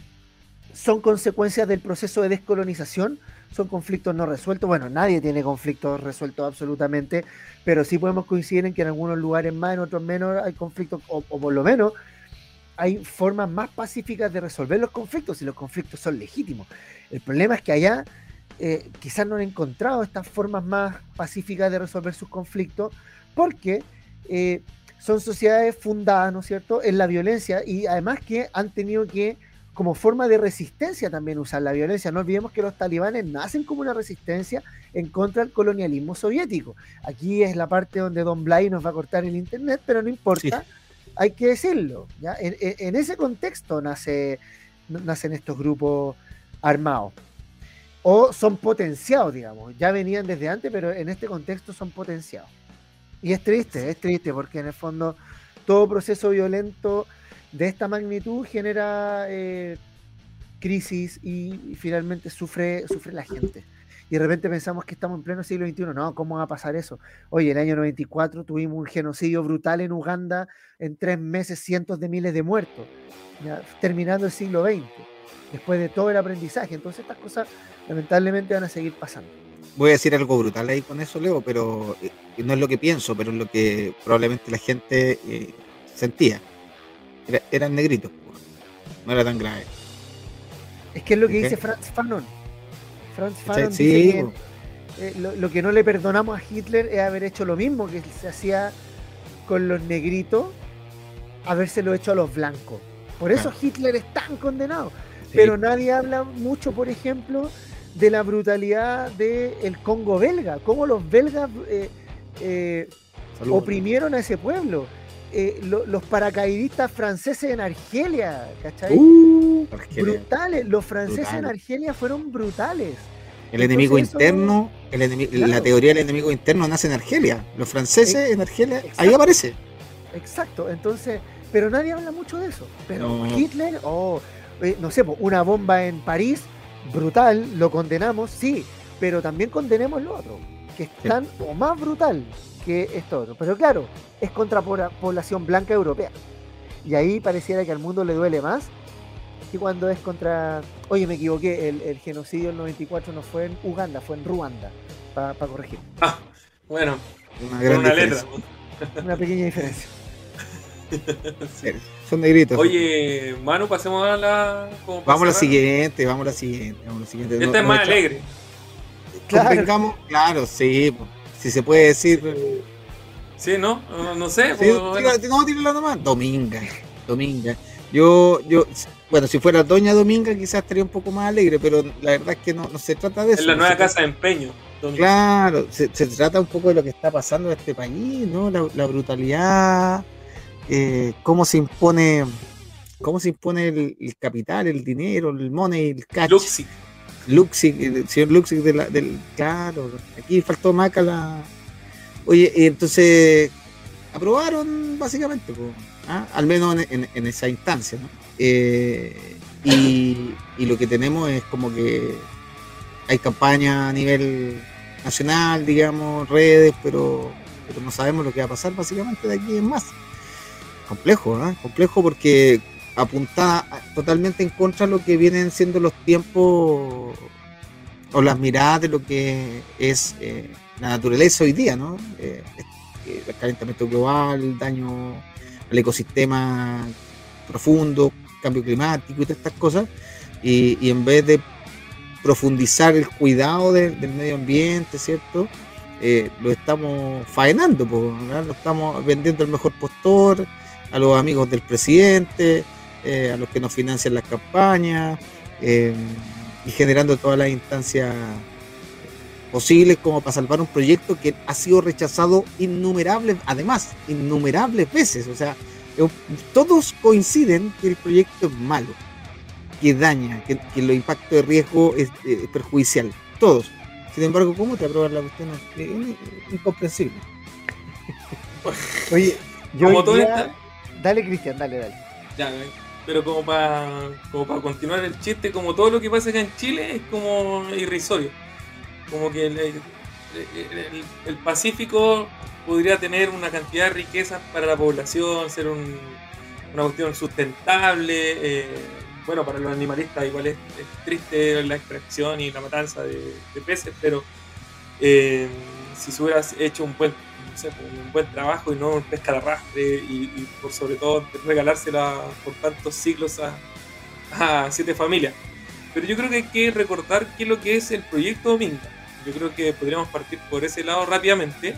son consecuencias del proceso de descolonización, son conflictos no resueltos. Bueno, nadie tiene conflictos resueltos absolutamente, pero sí podemos coincidir en que en algunos lugares más, en otros menos, hay conflictos, o, por lo menos hay formas más pacíficas de resolver los conflictos y los conflictos son legítimos. El problema es que allá eh, quizás no han encontrado estas formas más pacíficas de resolver sus conflictos porque eh, son sociedades fundadas, ¿no es cierto?, en la violencia y además que han tenido que, como forma de resistencia también usar la violencia. No olvidemos que los talibanes nacen como una resistencia en contra del colonialismo soviético. Aquí es la parte donde Don Blay nos va a cortar el internet, pero no importa, hay que decirlo. ¿ya? En, ese contexto nace, nacen estos grupos armados. O son potenciados, digamos. Ya venían desde antes, pero en este contexto son potenciados. Y es triste, es triste, porque en el fondo todo proceso violento de esta magnitud genera eh, crisis y, finalmente sufre, sufre la gente. Y de repente pensamos que estamos en pleno siglo XXI. No, ¿cómo va a pasar eso? Oye, en el año 94 tuvimos un genocidio brutal en Uganda, en tres meses cientos de miles de muertos, terminando el siglo XX, después de todo el aprendizaje. Entonces estas cosas lamentablemente van a seguir pasando voy a decir algo brutal ahí con eso, Leo, pero eh, no es lo que pienso, pero es lo que probablemente la gente eh, sentía. eran negritos, no era tan grave. Es que es lo que dice Franz Fanon. Franz Fanon dice que eh, lo, que no le perdonamos a Hitler es haber hecho lo mismo que se hacía con los negritos, habérselo hecho a los blancos. Por eso Hitler es tan condenado. Pero nadie habla mucho, por ejemplo, de la brutalidad del Congo belga, cómo los belgas eh, eh, oprimieron a ese pueblo. Eh, los paracaidistas franceses en Argelia, ¿cachai? Uh, brutales, los franceses en Argelia fueron brutales. El enemigo interno, la teoría del enemigo interno nace en Argelia. Los franceses en Argelia, ahí aparece. Exacto, entonces, pero nadie habla mucho de eso. Pero Hitler, o no sé, una bomba en París brutal, lo condenamos, sí, pero también condenemos lo otro, que es tan o más brutal que esto otro. Pero claro, es contra población blanca europea. Y ahí pareciera que al mundo le duele más que cuando es contra. Oye, me equivoqué, el, genocidio del 94 no fue en Uganda, fue en Ruanda, para corregir. Ah, bueno, una, una letra. Una pequeña diferencia. Son negritos. Oye, Manu, pasemos a la. Vamos a la siguiente, vamos a la siguiente. Esta es más alegre. Claro. claro, sí. Si se puede decir. Sí, ¿no? No, sé. Sí, no, tírala nomás. Dominga. Dominga. Yo, yo, bueno, si fuera Doña Dominga quizás estaría un poco más alegre, pero la verdad es que no, no se trata de eso. Es la nueva casa de empeño. Claro, se, trata un poco de lo que está pasando en este país, ¿no? La, brutalidad, eh, cómo se impone cómo se impone el, capital, el dinero, el money, el cash. Luxi. Luxi, el señor Luxi de la, del. Claro, aquí faltó Maca la. Oye, entonces aprobaron básicamente, ¿ah? al menos en, esa instancia. Eh, y, y, lo que tenemos es como que hay campaña a nivel nacional, digamos, redes, pero, pero no sabemos lo que va a pasar básicamente de aquí en más. Complejo, ¿eh? Complejo porque apunta totalmente en contra de lo que vienen siendo los tiempos o las miradas de lo que es eh, la naturaleza hoy día, ¿no? Eh, el calentamiento global, el daño al ecosistema profundo, cambio climático y todas estas cosas. Y, en vez de profundizar el cuidado del medio ambiente, ¿cierto? Eh, lo estamos faenando, lo estamos vendiendo el mejor postor, a los amigos del presidente, eh, a los que nos financian las campañas eh, y generando todas las instancias posibles como para salvar un proyecto que ha sido rechazado innumerables, además, innumerables veces. O sea, todos coinciden que el proyecto es malo, que daña, que, el impacto de riesgo es eh, perjudicial. Todos. Sin embargo, ¿cómo te aprueban la cuestión? Es incomprensible. Oye, yo como todo Dale, Cristian, dale, dale. Ya, pero como para como para continuar el chiste, como todo lo que pasa acá en Chile es como irrisorio. Como que el, el, Pacífico podría tener una cantidad de riquezas para la población, ser una cuestión sustentable. Eh, bueno, para los animalistas igual es, triste la extracción y la matanza de, peces, pero eh, si se hubiera hecho un buen, un buen trabajo y no pesca de arrastre y, por sobre todo regalársela por tantos siglos a, a siete familias. Pero yo creo que hay que recordar qué es lo que es el proyecto Dominga yo creo que podríamos partir por ese lado rápidamente.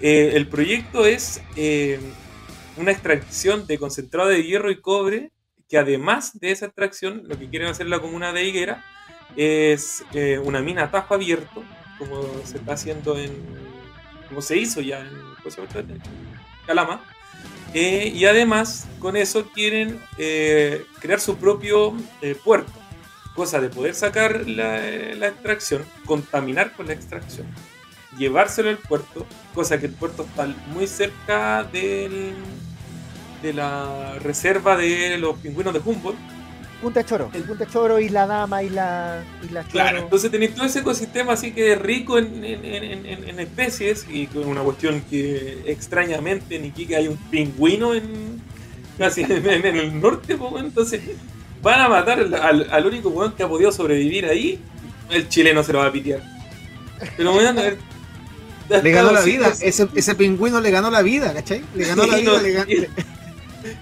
Eh, el proyecto es eh, una extracción de concentrado de hierro y cobre, que además de esa extracción, lo que quieren hacer la comuna de Higuera es eh, una mina a tajo abierto, como se está haciendo en. Como se hizo ya en, en Calama. y además, con eso quieren crear su propio puerto cosa de poder sacar la, extracción, contaminar con la extracción, llevárselo al puerto, cosa que el puerto está muy cerca del, de la reserva de los pingüinos de Humboldt. Punta Choro, el Punta Choro, y la Dama, y la Choro. Claro, entonces tenéis todo ese ecosistema así que rico en, especies y con una cuestión que extrañamente en Iquique hay un pingüino en casi en, el norte, entonces van a matar al, único weón que ha podido sobrevivir ahí, el chileno se lo va a pitear. Pero weón, le ganó la vida, ese, ese, pingüino le ganó la vida, ¿cachai? Le ganó la vida, le ganó...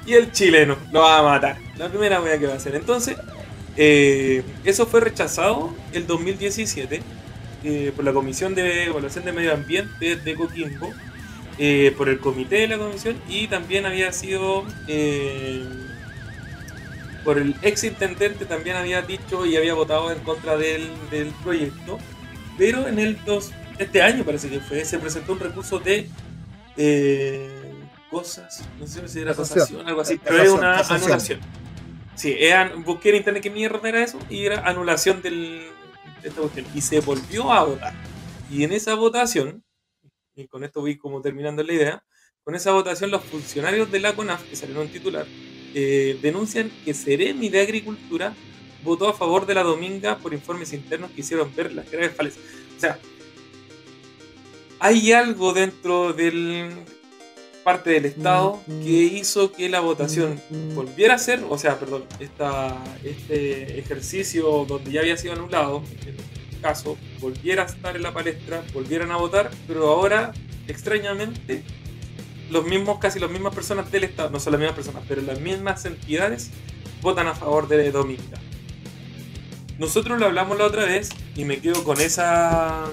y, el chileno lo va a matar. La primera weá que va a hacer. Entonces, eh, eso fue rechazado el 2017 eh, por la Comisión de Evaluación de Medio Ambiente de Coquimbo, eh, por el comité de la comisión y también había sido por el ex intendente también había dicho y había votado en contra del, proyecto, pero en el dos, este año parece que fue, se presentó un recurso de eh, cosas, no sé si era acusación, algo así, pero era una anulación. Sí, busqué en internet qué mierda era eso y era anulación de esta cuestión. Y se volvió a votar. Y en esa votación, y con esto voy como terminando la idea, con esa votación los funcionarios de la CONAF, que salieron titular, eh, denuncian que Ceremi de Agricultura votó a favor de la Dominga por informes internos que hicieron ver las graves falencias. O sea, hay algo dentro del parte del Estado que hizo que la votación volviera a ser, o sea, perdón, esta, este ejercicio donde ya había sido anulado, en el caso, volviera a estar en la palestra, volvieran a votar, pero ahora, extrañamente, los mismos, casi las mismas personas del Estado, no son las mismas personas, pero las mismas entidades votan a favor de Dominga. Nosotros lo hablamos la otra vez y me quedo con esa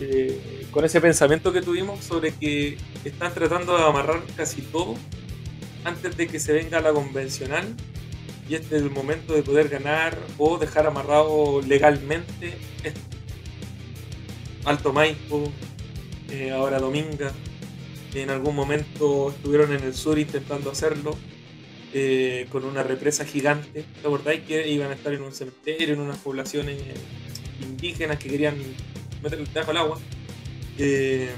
eh, con ese pensamiento que tuvimos sobre que están tratando de amarrar casi todo antes de que se venga la convencional y este es el momento de poder ganar o dejar amarrado legalmente Alto Maipo, eh, ahora Dominga, en algún momento estuvieron en el sur intentando hacerlo eh, con una represa gigante. ¿Te acordáis que iban a estar en un cementerio, en unas poblaciones indígenas que querían meter el trabajo al agua? Eh,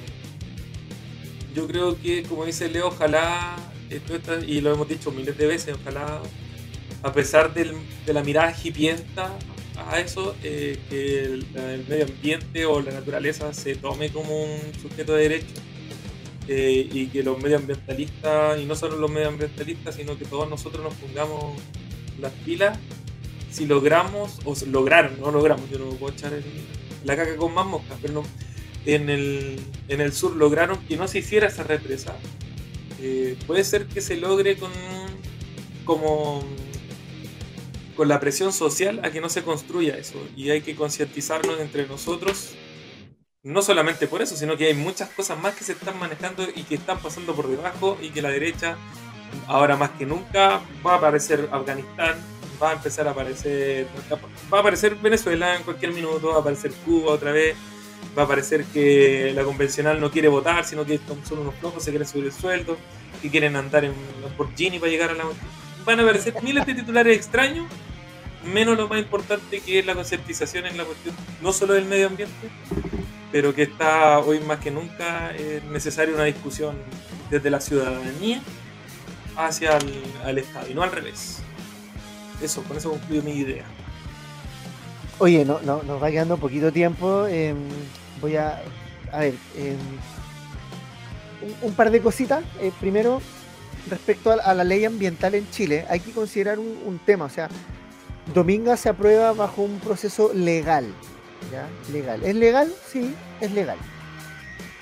yo creo que, como dice Leo, ojalá, esto y lo hemos dicho miles de veces, ojalá, a pesar de la mirada hipienta a eso, eh, que el, medio ambiente o la naturaleza se tome como un sujeto de derecho eh, y que los medioambientalistas, y no solo los medioambientalistas, sino que todos nosotros nos pongamos las pilas si logramos, o lograron, no logramos, yo no puedo echar la caca con más moscas, pero en, el, en el sur lograron que no se hiciera esa represa. Eh, puede ser que se logre con como con la presión social a que no se construya eso y hay que concientizarnos entre nosotros no solamente por eso, sino que hay muchas cosas más que se están manejando y que están pasando por debajo y que la derecha, ahora más que nunca, va a aparecer Afganistán, va a empezar a aparecer, va a aparecer Venezuela en cualquier minuto, va a aparecer Cuba otra vez, va a aparecer que la convencional no quiere votar, sino que son unos flojos, se quieren subir el sueldo. que quieren andar en Lamborghini para llegar a la Van a aparecer miles de titulares extraños, menos lo más importante que es la concientización en la cuestión, no solo del medio ambiente, pero que está hoy más que nunca es necesaria una discusión desde la ciudadanía hacia el, Estado y no al revés. Eso, con eso concluyo mi idea. Oye, no, no, nos va quedando poquito tiempo. Em, voy a. A ver. Em, un, par de cositas. Eh, primero, respecto a, la ley ambiental en Chile, hay que considerar un, tema. O sea, Dominga se aprueba bajo un proceso legal. ¿ya? Legal. ¿Es legal? Sí, es legal.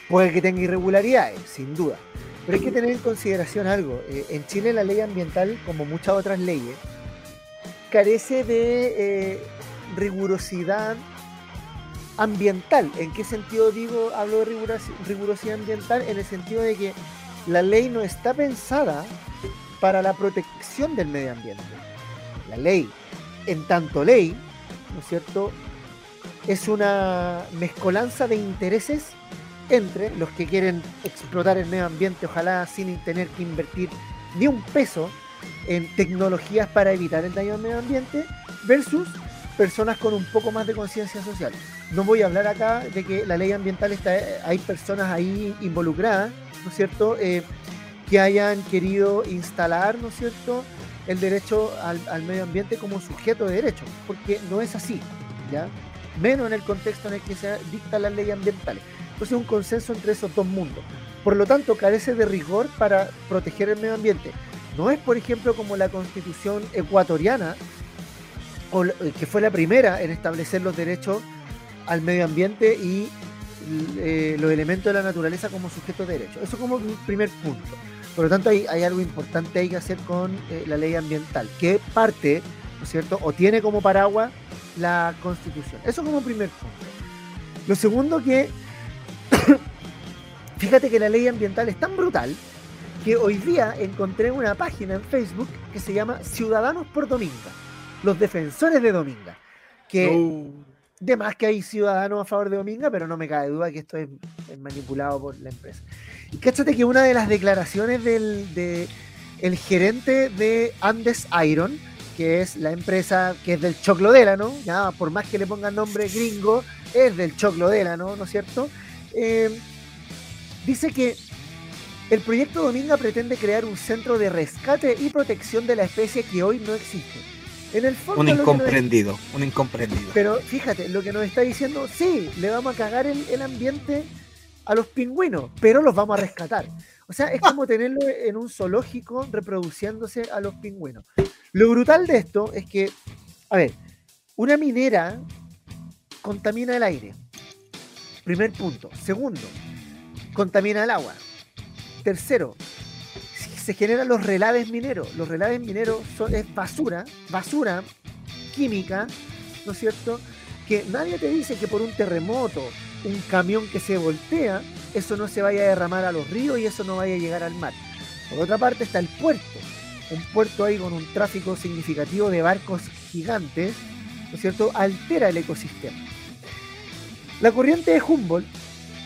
Puede que tenga irregularidades, sin duda. Pero hay que tener en consideración algo. Eh, en Chile la ley ambiental, como muchas otras leyes, carece de eh, rigurosidad ambiental. ¿En qué sentido digo, hablo de rigurosidad ambiental? En el sentido de que la ley no está pensada para la protección del medio ambiente. La ley, en tanto ley, ¿no es cierto?, es una mezcolanza de intereses entre los que quieren explotar el medio ambiente, ojalá sin tener que invertir ni un peso en tecnologías para evitar el daño al medio ambiente, versus personas con un poco más de conciencia social. No voy a hablar acá de que la ley ambiental está, hay personas ahí involucradas, ¿no es cierto?, eh, que hayan querido instalar, ¿no es cierto?, el derecho al, al, medio ambiente como sujeto de derecho, porque no es así, ¿ya? Menos en el contexto en el que se dictan las leyes ambientales. Entonces, un consenso entre esos dos mundos. Por lo tanto, carece de rigor para proteger el medio ambiente. No es, por ejemplo, como la constitución ecuatoriana, que fue la primera en establecer los derechos al medio ambiente y eh, los elementos de la naturaleza como sujetos de derecho. Eso como primer punto. Por lo tanto, hay, algo importante hay que hacer con eh, la ley ambiental, que parte, ¿no es cierto?, o tiene como paraguas la constitución. Eso como primer punto. Lo segundo que, fíjate que la ley ambiental es tan brutal que hoy día encontré una página en Facebook que se llama Ciudadanos por Dominga los defensores de Dominga. Que de más que hay ciudadanos a favor de Dominga, pero no me cabe duda que esto es, manipulado por la empresa. Y cáchate que una de las declaraciones del de el gerente de Andes Iron, que es la empresa que es del Choclo ¿no? ya por más que le pongan nombre gringo, es del Choclo ¿no? ¿no es cierto? Eh, dice que el proyecto Dominga pretende crear un centro de rescate y protección de la especie que hoy no existe en el fondo, un incomprendido, un incomprendido. Pero fíjate, lo que nos está diciendo, sí, le vamos a cagar el, ambiente a los pingüinos, pero los vamos a rescatar. O sea, es como tenerlo en un zoológico reproduciéndose a los pingüinos. Lo brutal de esto es que, a ver, una minera contamina el aire. Primer punto. Segundo, contamina el agua. Tercero, se generan los relaves mineros. Los relaves mineros son, es basura, basura química, ¿no es cierto? Que nadie te dice que por un terremoto, un camión que se voltea, eso no se vaya a derramar a los ríos y eso no vaya a llegar al mar. Por otra parte está el puerto, un puerto ahí con un tráfico significativo de barcos gigantes, ¿no es cierto? Altera el ecosistema. La corriente de Humboldt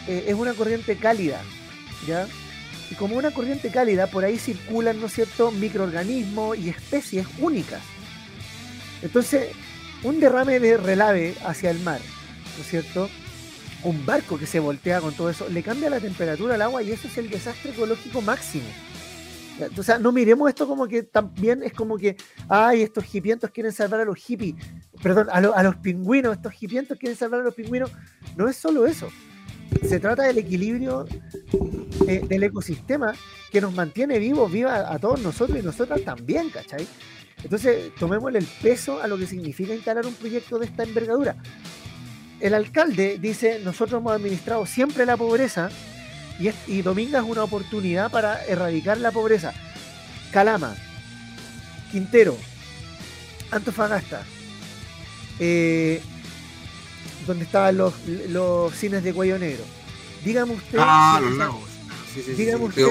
eh, es una corriente cálida, ¿ya? Y como una corriente cálida, por ahí circulan, ¿no es cierto?, microorganismos y especies únicas. Entonces, un derrame de relave hacia el mar, ¿no es cierto? Un barco que se voltea con todo eso, le cambia la temperatura al agua y eso es el desastre ecológico máximo. O sea, no miremos esto como que también es como que, ay, estos hipientos quieren salvar a los hippies, perdón, a, los pingüinos, estos hipientos quieren salvar a los pingüinos. No es solo eso se trata del equilibrio eh, del ecosistema que nos mantiene vivos, viva a todos nosotros y nosotras también, ¿cachai? Entonces, tomémosle el peso a lo que significa instalar un proyecto de esta envergadura. El alcalde dice, nosotros hemos administrado siempre la pobreza y, y Dominga es una oportunidad para erradicar la pobreza. Calama, Quintero, Antofagasta, eh, donde estaban los, los cines de cuello negro. Dígame usted. Ah, los lagos. dígame usted.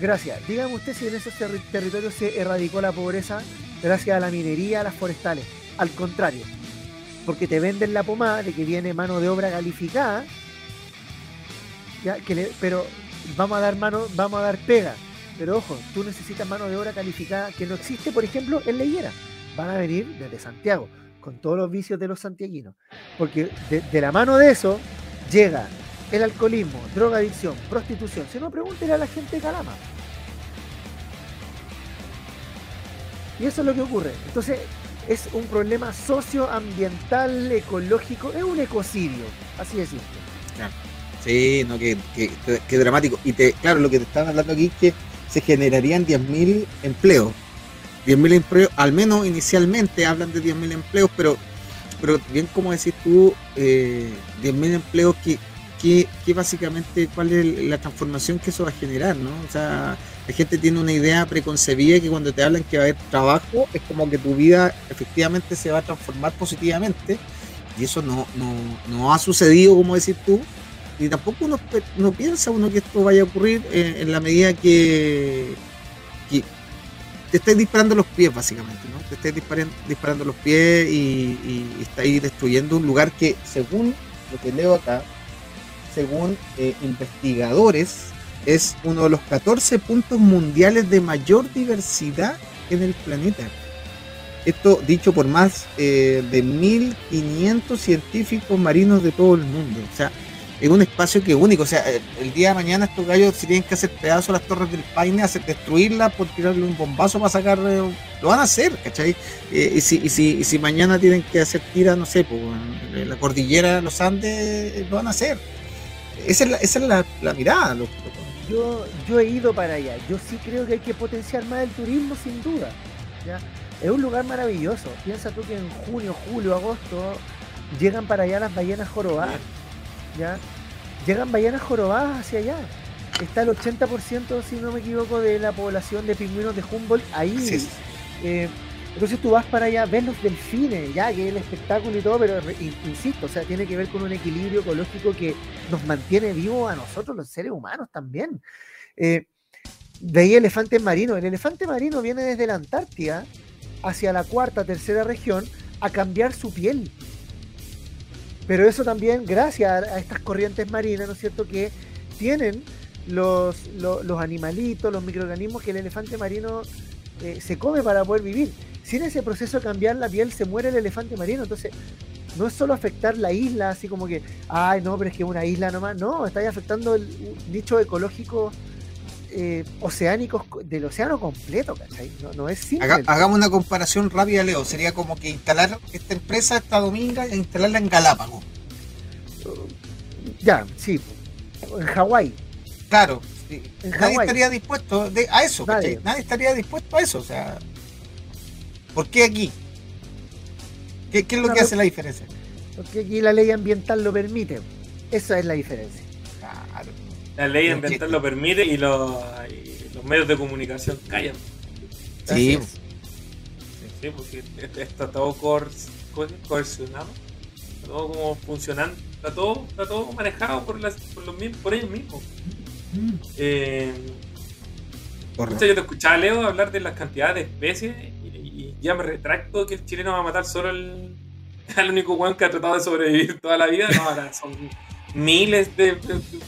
gracias. Dígame usted si en esos territorios se erradicó la pobreza gracias a la minería, a las forestales. Al contrario, porque te venden la pomada de que viene mano de obra calificada, ¿ya? Que pero vamos a dar mano, vamos a dar pega. Pero ojo, tú necesitas mano de obra calificada que no existe, por ejemplo, en Leyera. Van a venir desde Santiago, con todos los vicios de los santiaguinos. Porque de, la mano de eso llega el alcoholismo, drogadicción, prostitución. Si no, pregúntenle a la gente de Calama. Y eso es lo que ocurre. Entonces, es un problema socioambiental, ecológico, es un ecocidio, así simple. Sí, no, que, que, dramático. Y te, claro, lo que te estaban hablando aquí es que se generarían 10.000 empleos. 10.000 empleos, al menos inicialmente hablan de 10.000 empleos, pero, pero bien como decís tú, eh, 10.000 empleos que, que, básicamente cuál es la transformación que eso va a generar, ¿no? O sea, la gente tiene una idea preconcebida que cuando te hablan que va a haber trabajo, es como que tu vida efectivamente se va a transformar positivamente, y eso no, no, no ha sucedido, como decís tú, y tampoco uno, piensa uno que esto vaya a ocurrir en, la medida que, te estáis disparando los pies, básicamente, ¿no? Te estáis disparando, disparando los pies y, estáis destruyendo un lugar que, según lo que leo acá, según eh, investigadores, es uno de los 14 puntos mundiales de mayor diversidad en el planeta. Esto dicho por más eh, de 1.500 científicos marinos de todo el mundo. O sea, es un espacio que es único. O sea, el, día de mañana estos gallos, si tienen que hacer pedazos las torres del Paine, hacer destruirlas por tirarle un bombazo para sacar, lo van a hacer, ¿cachai? Eh, y, si, y, si, si mañana tienen que hacer tiras, no sé, pues, en la cordillera de los Andes, lo van a hacer. Esa es la, esa es la, mirada. Yo, yo he ido para allá. Yo sí creo que hay que potenciar más el turismo, sin duda. Es un lugar maravilloso. Piensa tú que en junio, julio, agosto llegan para allá las ballenas jorobadas. ¿Ya? Llegan ballenas jorobadas hacia allá. Está el 80%, si no me equivoco, de la población de pingüinos de Humboldt ahí. Eh, entonces tú vas para allá, ves los delfines, ya que es el espectáculo y todo, pero insisto, o sea, tiene que ver con un equilibrio ecológico que nos mantiene vivos a nosotros, los seres humanos también. Eh, de ahí elefantes marinos. El elefante marino viene desde la Antártida hacia la cuarta, tercera región a cambiar su piel. Pero eso también gracias a, estas corrientes marinas, ¿no es cierto?, que tienen los, animalitos, los microorganismos que el elefante marino eh, se come para poder vivir. Sin ese proceso de cambiar la piel se muere el elefante marino. Entonces, no es solo afectar la isla, así como que, ay, no, pero es que una isla nomás. No, está afectando el nicho ecológico eh, oceánicos del océano completo, ¿cachai? No, es simple. hagamos una comparación rápida, Leo. Sería como que instalar esta empresa esta dominga e instalarla en Galápagos. ya, sí. En Hawái. Claro. Nadie estaría dispuesto a eso, Nadie. Nadie estaría dispuesto a eso. O sea, ¿por qué aquí? ¿Qué, es lo que hace la diferencia? Porque aquí la ley ambiental lo permite. Esa es la diferencia. La ley ambiental lo permite y los, los medios de comunicación callan. Sí. Sí, porque está todo coercionado, está todo como funcionando, está todo, está todo manejado por, las, por, los, por ellos mismos. Eh, yo te escuchaba Leo hablar de las cantidades de especies y, ya me retracto que el chileno va a matar solo al, al único weón que ha tratado de sobrevivir toda la vida. No, ahora son miles de,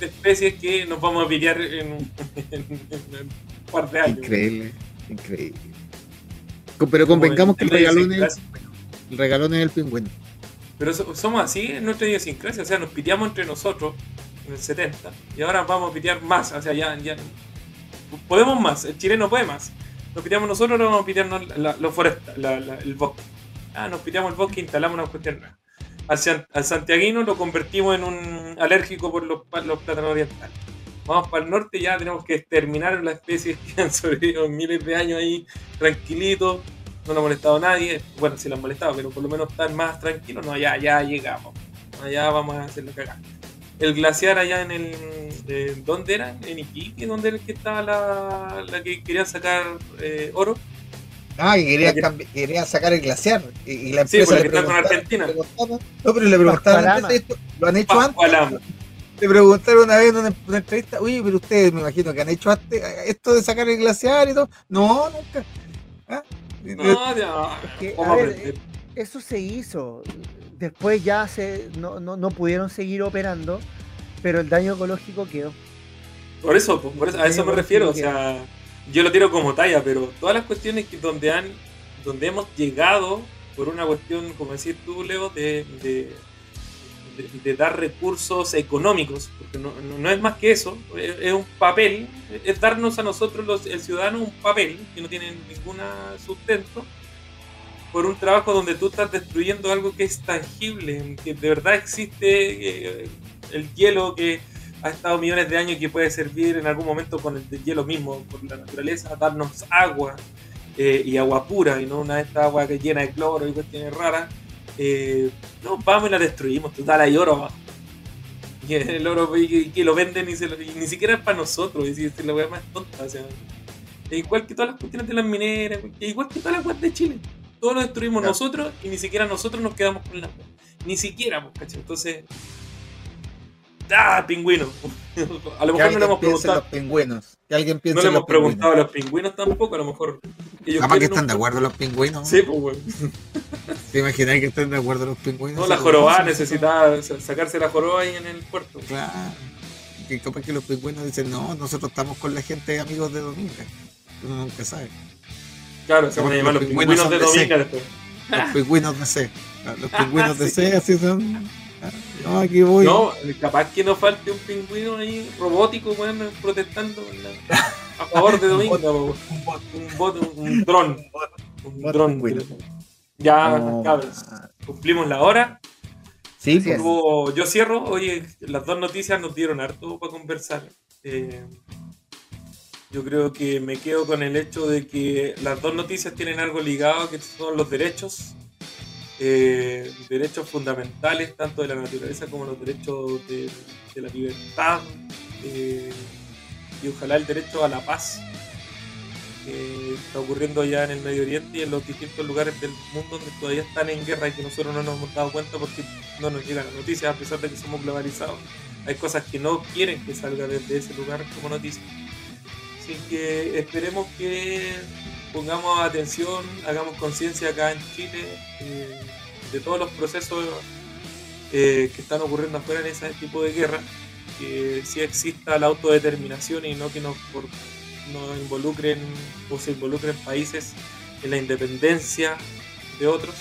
especies que nos vamos a pillar en, un par de años. Increíble, increíble. Pero convengamos que el regalón, es, el regalón es el pingüino. Pero somos así en nuestra idiosincrasia, o sea, nos piteamos entre nosotros en el 70 y ahora vamos a pitear más, o sea, ya, ya podemos más, el chileno puede más. Nos piteamos nosotros, no vamos a pitearnos los el bosque. Ah, nos piteamos el bosque e instalamos una cuestión nueva al, santiaguino lo convertimos en un alérgico por los, los plátanos orientales. Vamos para el norte, ya tenemos que exterminar las especies que han sobrevivido miles de años ahí, tranquilitos, no nos ha molestado nadie. Bueno, sí lo han molestado, pero por lo menos están más tranquilos. No, ya, ya llegamos. Allá vamos a hacerlo cagar. El glaciar allá en el. Eh, ¿Dónde era? ¿En Iquique? ¿Dónde era el que estaba la, la que querían sacar eh, oro? Ah, y quería, quería sacar el glaciar. Y, la empresa sí, le con Argentina. no, pero le preguntaron ¿lo han hecho antes? Le preguntaron una vez en una, entrevista, uy, pero ustedes me imagino que han hecho antes esto de sacar el glaciar y todo. No, nunca. ¿Ah? No, ya. eso se hizo. Después ya se no, no, no, pudieron seguir operando, pero el daño ecológico quedó. Por eso, por eso a eso me refiero. O sea, yo lo tiro como talla, pero todas las cuestiones que donde han, donde hemos llegado por una cuestión, como decir tú, Leo, de, de, dar recursos económicos, porque no, no, es más que eso, es, un papel, es darnos a nosotros los, el ciudadano un papel que no tiene ningún sustento por un trabajo donde tú estás destruyendo algo que es tangible, que de verdad existe eh, el hielo que ha estado millones de años y que puede servir en algún momento con el hielo mismo, por la naturaleza, darnos agua eh, y agua pura, y no una de estas aguas que llena de cloro y cuestiones raras. Eh, no, vamos y la destruimos, total, hay oro abajo. Y el oro que, lo venden y, ni siquiera es para nosotros, y si la wea más tonta, o sea, igual que todas las cuestiones de las mineras, igual que todas las weas de Chile. Todo lo destruimos nosotros y ni siquiera nosotros nos quedamos con la Ni siquiera, pues, ¿cachai? Entonces, ¡Ah, pingüino! A lo mejor no le hemos preguntado. Los pingüinos. Que alguien piense no le hemos preguntado a los pingüinos tampoco, a lo mejor. Capaz que están de acuerdo los pingüinos. Sí, pues, bueno. ¿Te imaginas que estén de acuerdo los pingüinos? No, la joroba necesitaba sacarse la joroba ahí en el puerto. Claro. Que capaz que los pingüinos dicen, no, nosotros estamos con la gente amigos de Dominga. Uno nunca sabe. Claro, se van a llamar los pingüinos, de Dominga después. Los pingüinos de C. Los pingüinos de C así son. No, aquí voy. No, capaz que no falte un pingüino ahí robótico, bueno, protestando a favor de Domingo. un bot, un, bot, un, dron. Un dron. Ya, cabros, cumplimos la hora. Sí, yo cierro. Oye, las dos noticias nos dieron harto para conversar. Eh, yo creo que me quedo con el hecho de que las dos noticias tienen algo ligado, que son los derechos eh, derechos fundamentales, tanto de la naturaleza como los derechos de, la libertad, eh, y ojalá el derecho a la paz que está ocurriendo ya en el Medio Oriente y en los distintos lugares del mundo donde todavía están en guerra y que nosotros no nos hemos dado cuenta porque no nos llegan las noticias a pesar de que somos globalizados. Hay cosas que no quieren que salga desde ese lugar como noticia. Así que esperemos que pongamos atención, hagamos conciencia acá en Chile eh, de todos los procesos eh, que están ocurriendo afuera en ese tipo de guerra, que sí exista la autodeterminación y no que nos, involucren o se involucren países en la independencia de otros,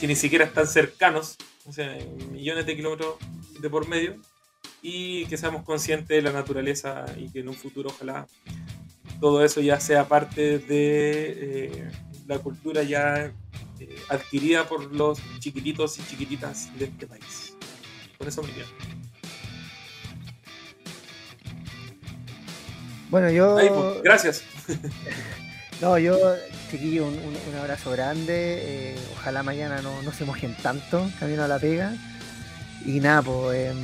que ni siquiera están cercanos, o sea, millones de kilómetros de por medio, y que seamos conscientes de la naturaleza y que en un futuro ojalá todo eso ya sea parte de eh, la cultura ya eh, adquirida por los chiquititos y chiquititas de este país. Con eso me quedo. Bueno, yo. Pues, gracias. no, yo, chiquillo, un, un, abrazo grande. Eh, ojalá mañana no, no, se mojen tanto camino a la pega. Y nada, pues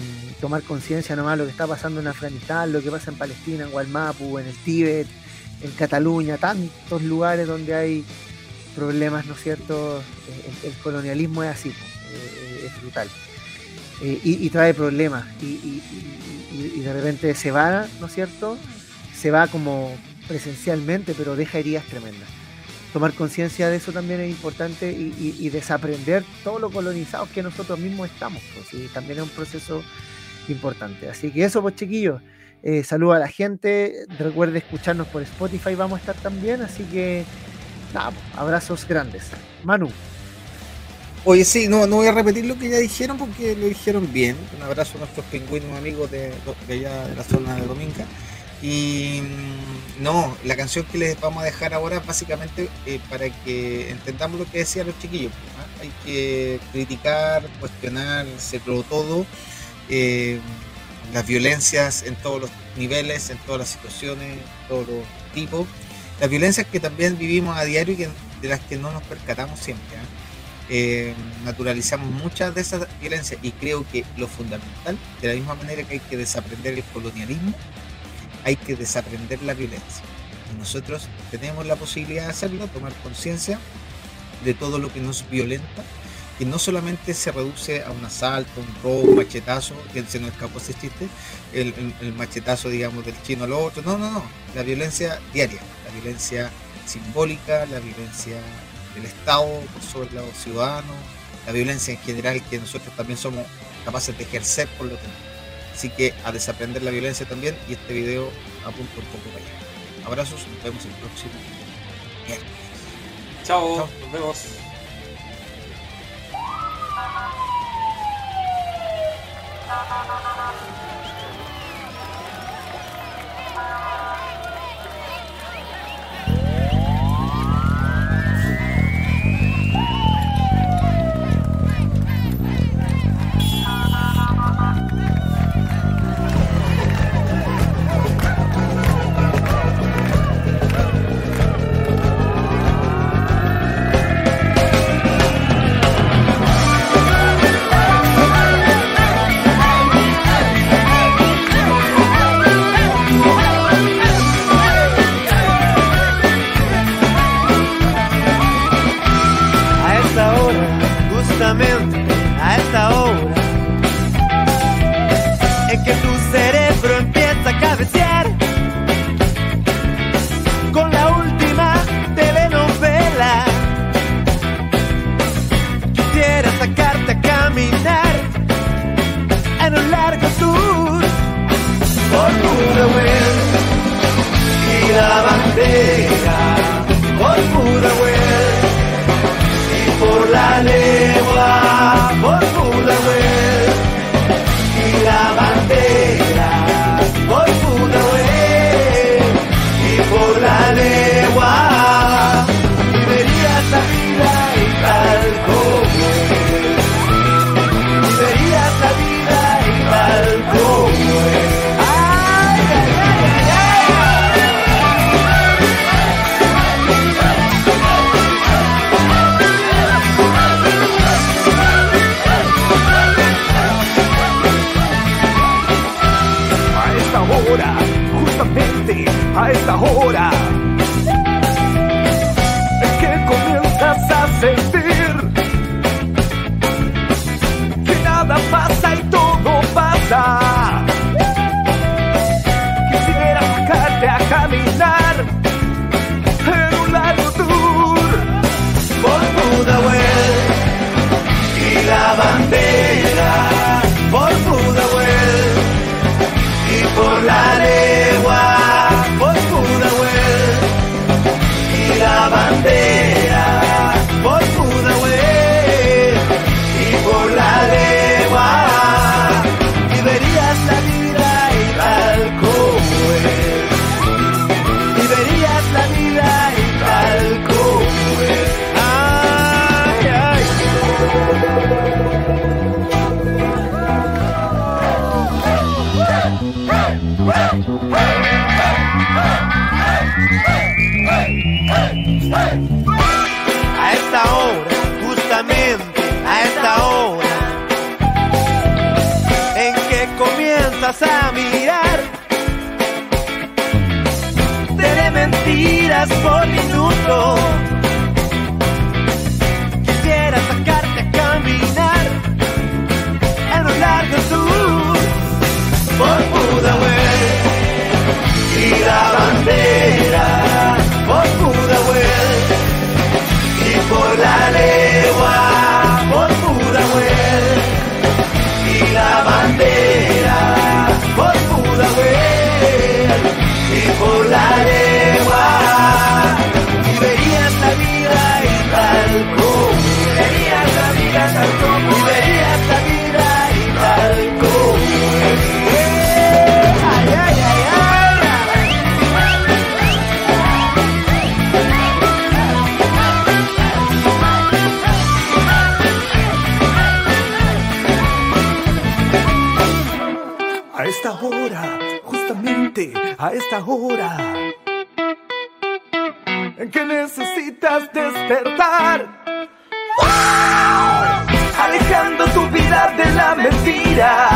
tomar conciencia nomás lo que está pasando en Afganistán, lo que pasa en Palestina, en Gualmapu, en el Tíbet, en Cataluña, tantos lugares donde hay problemas, ¿no es cierto? Eh, el, colonialismo es así, eh, es brutal. Eh, y, trae problemas. Y, de repente se va, ¿no es cierto? Se va como presencialmente, pero deja heridas tremendas. Tomar conciencia de eso también es importante y, desaprender todo lo colonizados que nosotros mismos estamos. Pues, y también es un proceso importante. Así que eso, pues chiquillos. Eh, a la gente. Recuerde escucharnos por Spotify, vamos a estar también. Así que, nada, abrazos grandes. Manu. Oye, sí, no, no voy a repetir lo que ya dijeron porque lo dijeron bien. Un abrazo a nuestros pingüinos amigos de, allá de la zona de Dominga. Y mm, no, la canción que les vamos a dejar ahora básicamente eh, para que entendamos lo que decían los chiquillos. ¿ah? Hay que criticar, cuestionar, hacerlo todo. Eh, las violencias en todos los niveles, en todas las situaciones, todos los tipos. Las violencias que también vivimos a diario y de las que no nos percatamos siempre. ¿eh? Eh, naturalizamos muchas de esas violencias y creo que lo fundamental, de la misma manera que hay que desaprender el colonialismo, hay que desaprender la violencia. Nosotros tenemos la posibilidad de hacerlo, tomar conciencia de todo lo que nos violenta que no solamente se reduce a un asalto, un robo, un machetazo, que se nos escapó ese chiste, el, machetazo, digamos, del chino al otro, no, no, no, la violencia diaria, la violencia simbólica, la violencia del Estado por sobre los ciudadanos, la violencia en general que nosotros también somos capaces de ejercer por lo tanto. Así que a desaprender la violencia también y este video apunta un poco para allá. Abrazos, nos vemos el próximo Chao, nos vemos. la bandera por Pudahuel y por la ley. A mentiras por despertar, alejando tu vida de la mentira